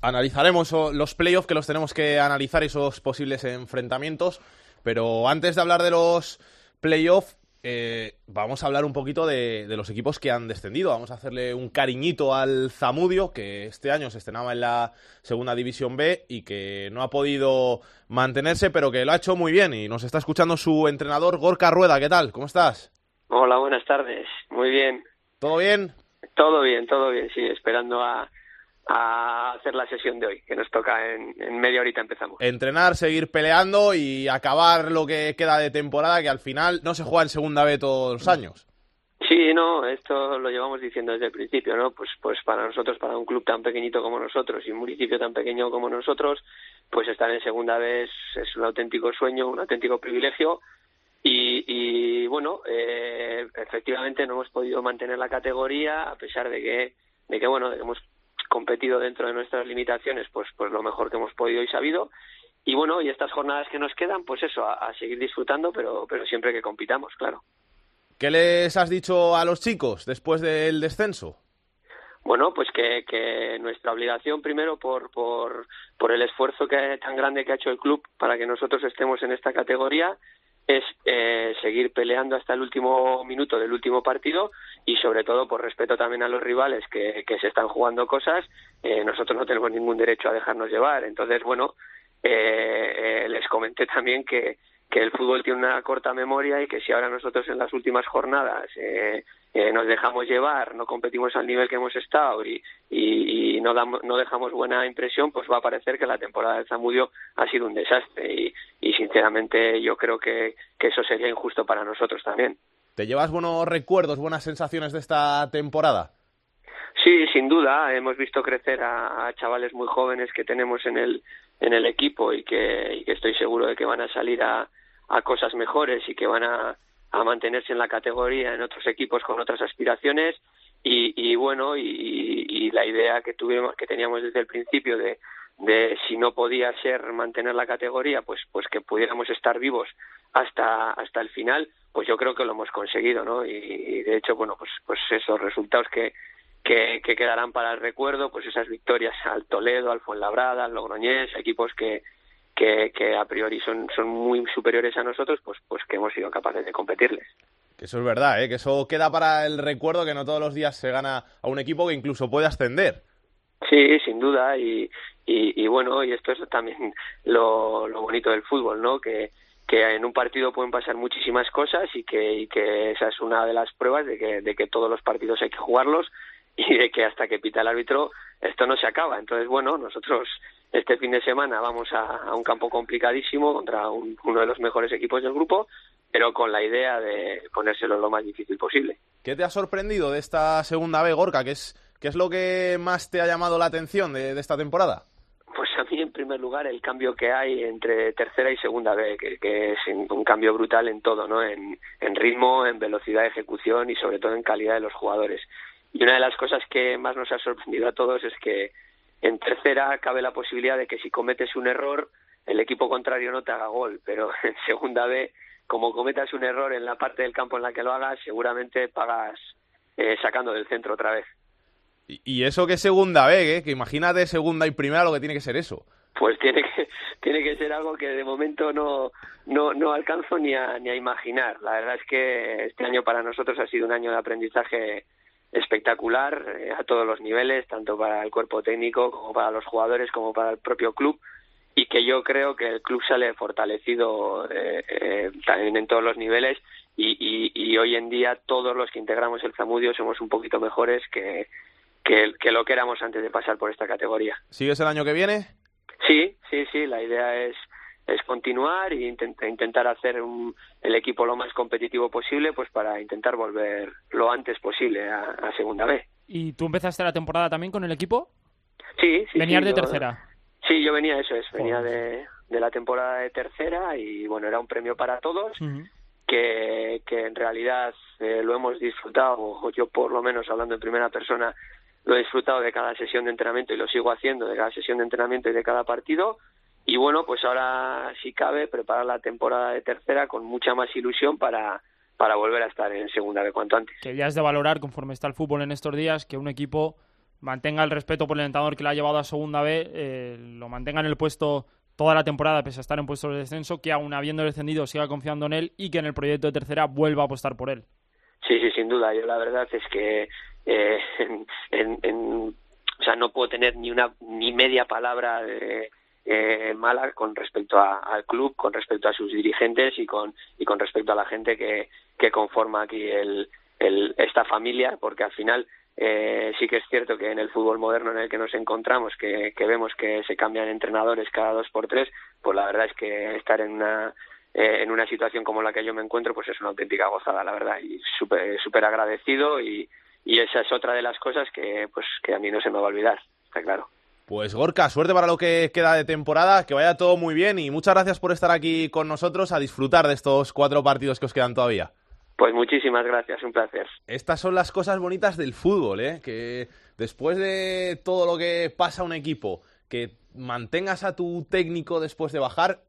Analizaremos los playoffs, que los tenemos que analizar, esos posibles enfrentamientos, pero antes de hablar de los playoffs, eh, vamos a hablar un poquito de, los equipos que han descendido. Vamos a hacerle un cariñito al Zamudio, que este año se estrenaba en la segunda división B y que no ha podido mantenerse, pero que lo ha hecho muy bien. Y nos está escuchando su entrenador, Gorka Rueda. ¿Qué tal? ¿Cómo estás? Hola, buenas tardes. Muy bien. ¿Todo bien? Todo bien, todo bien, sí, esperando a, a hacer la sesión de hoy, que nos toca en, en, media horita empezamos. Entrenar, seguir peleando y acabar lo que queda de temporada, que al final no se juega en segunda B todos los años. Sí, no, esto lo llevamos diciendo desde el principio, ¿no? Pues, pues para nosotros, para un club tan pequeñito como nosotros y un municipio tan pequeño como nosotros, pues estar en segunda vez es un auténtico sueño, un auténtico privilegio y, y bueno, eh, efectivamente no hemos podido mantener la categoría a pesar de que, de que bueno, hemos competido dentro de nuestras limitaciones, pues, pues lo mejor que hemos podido y sabido. Y bueno, y estas jornadas que nos quedan, pues eso, a, seguir disfrutando, pero, pero siempre que compitamos, claro. ¿Qué les has dicho a los chicos después del descenso? Bueno, pues que, que nuestra obligación primero por, por, por el esfuerzo que, tan grande que ha hecho el club para que nosotros estemos en esta categoría es eh, seguir peleando hasta el último minuto del último partido y sobre todo por respeto también a los rivales que, que se están jugando cosas, eh, nosotros no tenemos ningún derecho a dejarnos llevar. Entonces, bueno, eh, les comenté también que, que el fútbol tiene una corta memoria y que si ahora nosotros en las últimas jornadas eh, eh, nos dejamos llevar, no competimos al nivel que hemos estado y, y, no, damos, no dejamos buena impresión, pues va a parecer que la temporada del Zamudio ha sido un desastre y, y sinceramente yo creo que, que eso sería injusto para nosotros también. ¿Te llevas buenos recuerdos, buenas sensaciones de esta temporada? Sí, sin duda. Hemos visto crecer a, chavales muy jóvenes que tenemos en el, en el equipo y que, estoy seguro de que van a salir a, a cosas mejores y que van a, a mantenerse en la categoría en otros equipos con otras aspiraciones. Y, y bueno y, y, la idea que tuvimos que teníamos desde el principio de, de si no podía ser mantener la categoría pues pues que pudiéramos estar vivos hasta hasta el final pues yo creo que lo hemos conseguido no y, de hecho bueno pues pues esos resultados que que, que quedarán para el recuerdo, pues esas victorias al Toledo, al Fuenlabrada, al Logroñés, equipos que, que, que, a priori son, son muy superiores a nosotros, pues, pues que hemos sido capaces de competirles. Que eso es verdad, ¿eh? que eso queda para el recuerdo que no todos los días se gana a un equipo que incluso puede ascender. Sí, sin duda, y, y, y bueno, y esto es también lo, lo bonito del fútbol, ¿no? Que, que en un partido pueden pasar muchísimas cosas y que, y que esa es una de las pruebas de que, de que todos los partidos hay que jugarlos y de que hasta que pita el árbitro esto no se acaba. Entonces, bueno, nosotros este fin de semana vamos a, un campo complicadísimo contra uno de los mejores equipos del grupo, pero con la idea de ponérselo lo más difícil posible. ¿Qué te ha sorprendido de esta segunda B, Gorka? ¿Qué es, qué es lo que más te ha llamado la atención de, esta temporada? Pues a mí, en primer lugar, el cambio que hay entre tercera y segunda B, que, es un cambio brutal en todo, ¿no? En, en ritmo, en velocidad de ejecución y sobre todo en calidad de los jugadores. Y una de las cosas que más nos ha sorprendido a todos es que en tercera cabe la posibilidad de que si cometes un error, el equipo contrario no te haga gol, pero en segunda B, como cometas un error en la parte del campo en la que lo hagas, seguramente pagas eh, sacando del centro otra vez. Y, eso que segunda B, ¿eh? que imagínate segunda y primera lo que tiene que ser eso. Pues tiene que tiene que ser algo que de momento no no no alcanzo ni a ni a imaginar. La verdad es que este año para nosotros ha sido un año de aprendizaje espectacular eh, a todos los niveles, tanto para el cuerpo técnico como para los jugadores, como para el propio club, y que yo creo que el club sale fortalecido eh, eh, también en todos los niveles y, y, hoy en día todos los que integramos el Zamudio somos un poquito mejores que, que, que lo que éramos antes de pasar por esta categoría. ¿Sigues el año que viene? Sí, sí, sí, la idea es es continuar e intentar hacer el equipo lo más competitivo posible pues para intentar volver lo antes posible a, segunda B. ¿Y tú empezaste la temporada también con el equipo? Sí, sí. ¿Venías de tercera? Sí, yo venía, eso es, venía de, de, la temporada de tercera y bueno, era un premio para todos. Que, que en realidad eh, lo hemos disfrutado, o yo por lo menos hablando en primera persona, lo he disfrutado de cada sesión de entrenamiento y lo sigo haciendo de cada sesión de entrenamiento y de cada partido y bueno, pues ahora si cabe preparar la temporada de tercera con mucha más ilusión para, para volver a estar en segunda de cuanto antes. Que ya es de valorar, conforme está el fútbol en estos días, que un equipo mantenga el respeto por el entrenador que le ha llevado a segunda B, eh, lo mantenga en el puesto toda la temporada pese a estar en puestos de descenso, que aún habiendo descendido siga confiando en él y que en el proyecto de tercera vuelva a apostar por él. Sí, sí, sin duda. Yo la verdad es que eh, en, en, o sea, no puedo tener ni una ni media palabra de eh, mala con respecto al club, con respecto a sus dirigentes y con, y con respecto a la gente que, que conforma aquí el, el, esta familia, porque al final eh, sí que es cierto que en el fútbol moderno en el que nos encontramos, que, que vemos que se cambian entrenadores cada dos por tres, pues la verdad es que estar en una eh, en una situación como la que yo me encuentro, pues es una auténtica gozada, la verdad, y súper super agradecido y, y esa es otra de las cosas que pues que a mí no se me va a olvidar, está claro. Pues Gorka, suerte para lo que queda de temporada, que vaya todo muy bien y muchas gracias por estar aquí con nosotros a disfrutar de estos cuatro partidos que os quedan todavía. Pues muchísimas gracias, un placer. Estas son las cosas bonitas del fútbol, ¿eh? que después de todo lo que pasa a un equipo, que mantengas a tu técnico después de bajar,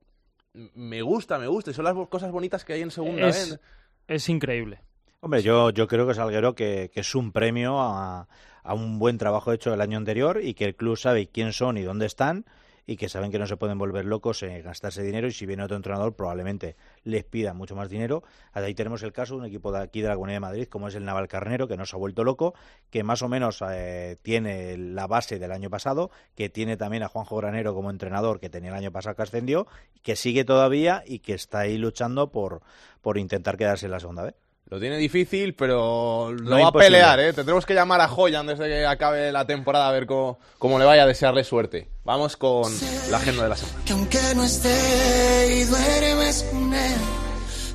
me gusta, me gusta, y son las cosas bonitas que hay en segunda es, Es increíble. Hombre, yo, yo creo que Salguero que, que es un premio a a un buen trabajo hecho el año anterior y que el club sabe quién son y dónde están y que saben que no se pueden volver locos en gastarse dinero y si viene otro entrenador probablemente les pida mucho más dinero. Ahí tenemos el caso de un equipo de aquí de la Comunidad de Madrid como es el Naval Carnero que no se ha vuelto loco, que más o menos eh, tiene la base del año pasado, que tiene también a Juanjo Granero como entrenador que tenía el año pasado que ascendió, que sigue todavía y que está ahí luchando por, por intentar quedarse en la segunda vez. Lo tiene difícil, pero lo va a pelear, ¿eh? Tendremos que llamar a Joya antes de que acabe la temporada a ver cómo, cómo le vaya a desearle suerte. Vamos con la agenda de la semana. Que aunque no esté y duermes con él,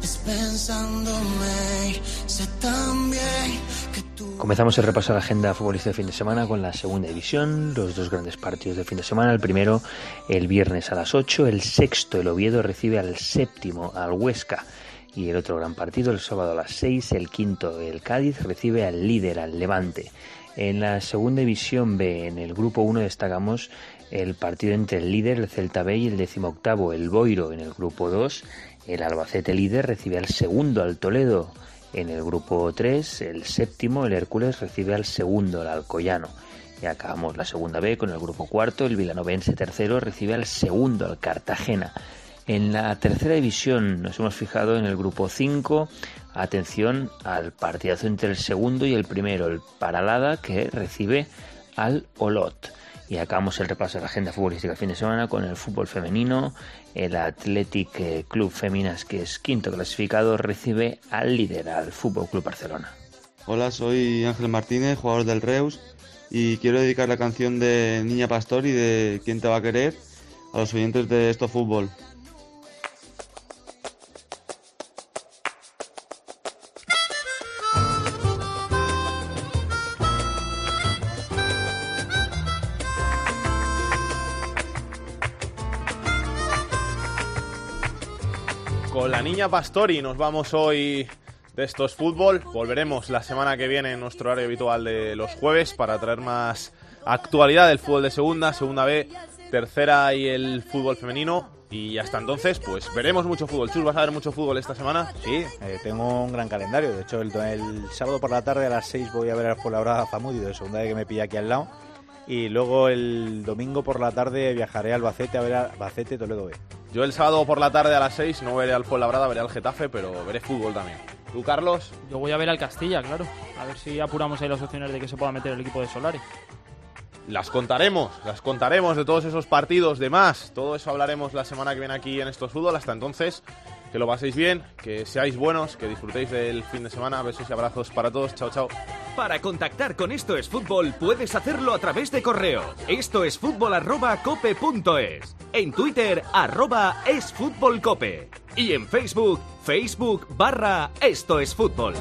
es pensándome Comenzamos el repaso a la agenda futbolística de fin de semana con la segunda división, los dos grandes partidos de fin de semana. El primero, el viernes a las 8, el sexto, el Oviedo recibe al séptimo, al Huesca. Y el otro gran partido, el sábado a las 6, el quinto, el Cádiz recibe al líder, al Levante. En la segunda división B, en el grupo 1, destacamos el partido entre el líder, el Celta B, y el decimoctavo, el Boiro. En el grupo 2, el Albacete líder recibe al segundo, al Toledo. En el grupo 3, el séptimo, el Hércules, recibe al segundo, el Alcoyano. Y acabamos la segunda B con el grupo cuarto, el Vilanovense tercero recibe al segundo, al Cartagena. En la tercera división nos hemos fijado en el grupo 5, atención al partidazo entre el segundo y el primero, el Paralada, que recibe al Olot. Y acabamos el repaso de la agenda futbolística fin de semana con el fútbol femenino. El Athletic eh, Club Feminas, que es quinto clasificado, recibe al líder, al Fútbol Club Barcelona. Hola, soy Ángel Martínez, jugador del Reus, y quiero dedicar la canción de Niña Pastor y de ¿Quién te va a querer? a los oyentes de esto fútbol. Pastori nos vamos hoy de estos fútbol. Volveremos la semana que viene en nuestro horario habitual de los jueves para traer más actualidad del fútbol de segunda, segunda B, tercera y el fútbol femenino. Y hasta entonces, pues veremos mucho fútbol. Chus, ¿vas a ver mucho fútbol esta semana? Sí, eh, tengo un gran calendario. De hecho, el, el sábado por la tarde a las 6 voy a ver al Fuenlabrada Zamudio, de segunda vez que me pilla aquí al lado. Y luego el domingo por la tarde viajaré a Albacete a ver a Albacete Toledo B. Yo el sábado por la tarde a las 6 no veré al Fuenlabrada, veré al Getafe, pero veré fútbol también. ¿Tú, Carlos? Yo voy a ver al Castilla, claro. A ver si apuramos ahí las opciones de que se pueda meter el equipo de Solari. Las contaremos, las contaremos de todos esos partidos, de más. Todo eso hablaremos la semana que viene aquí en estos fútbol. Hasta entonces, que lo paséis bien, que seáis buenos, que disfrutéis del fin de semana. Besos y abrazos para todos. Chao, chao. Para contactar con Esto es Fútbol puedes hacerlo a través de correo. Esto es fútbol arroba cope. En Twitter arroba es fútbol cope. Y en Facebook, Facebook barra Esto es Fútbol.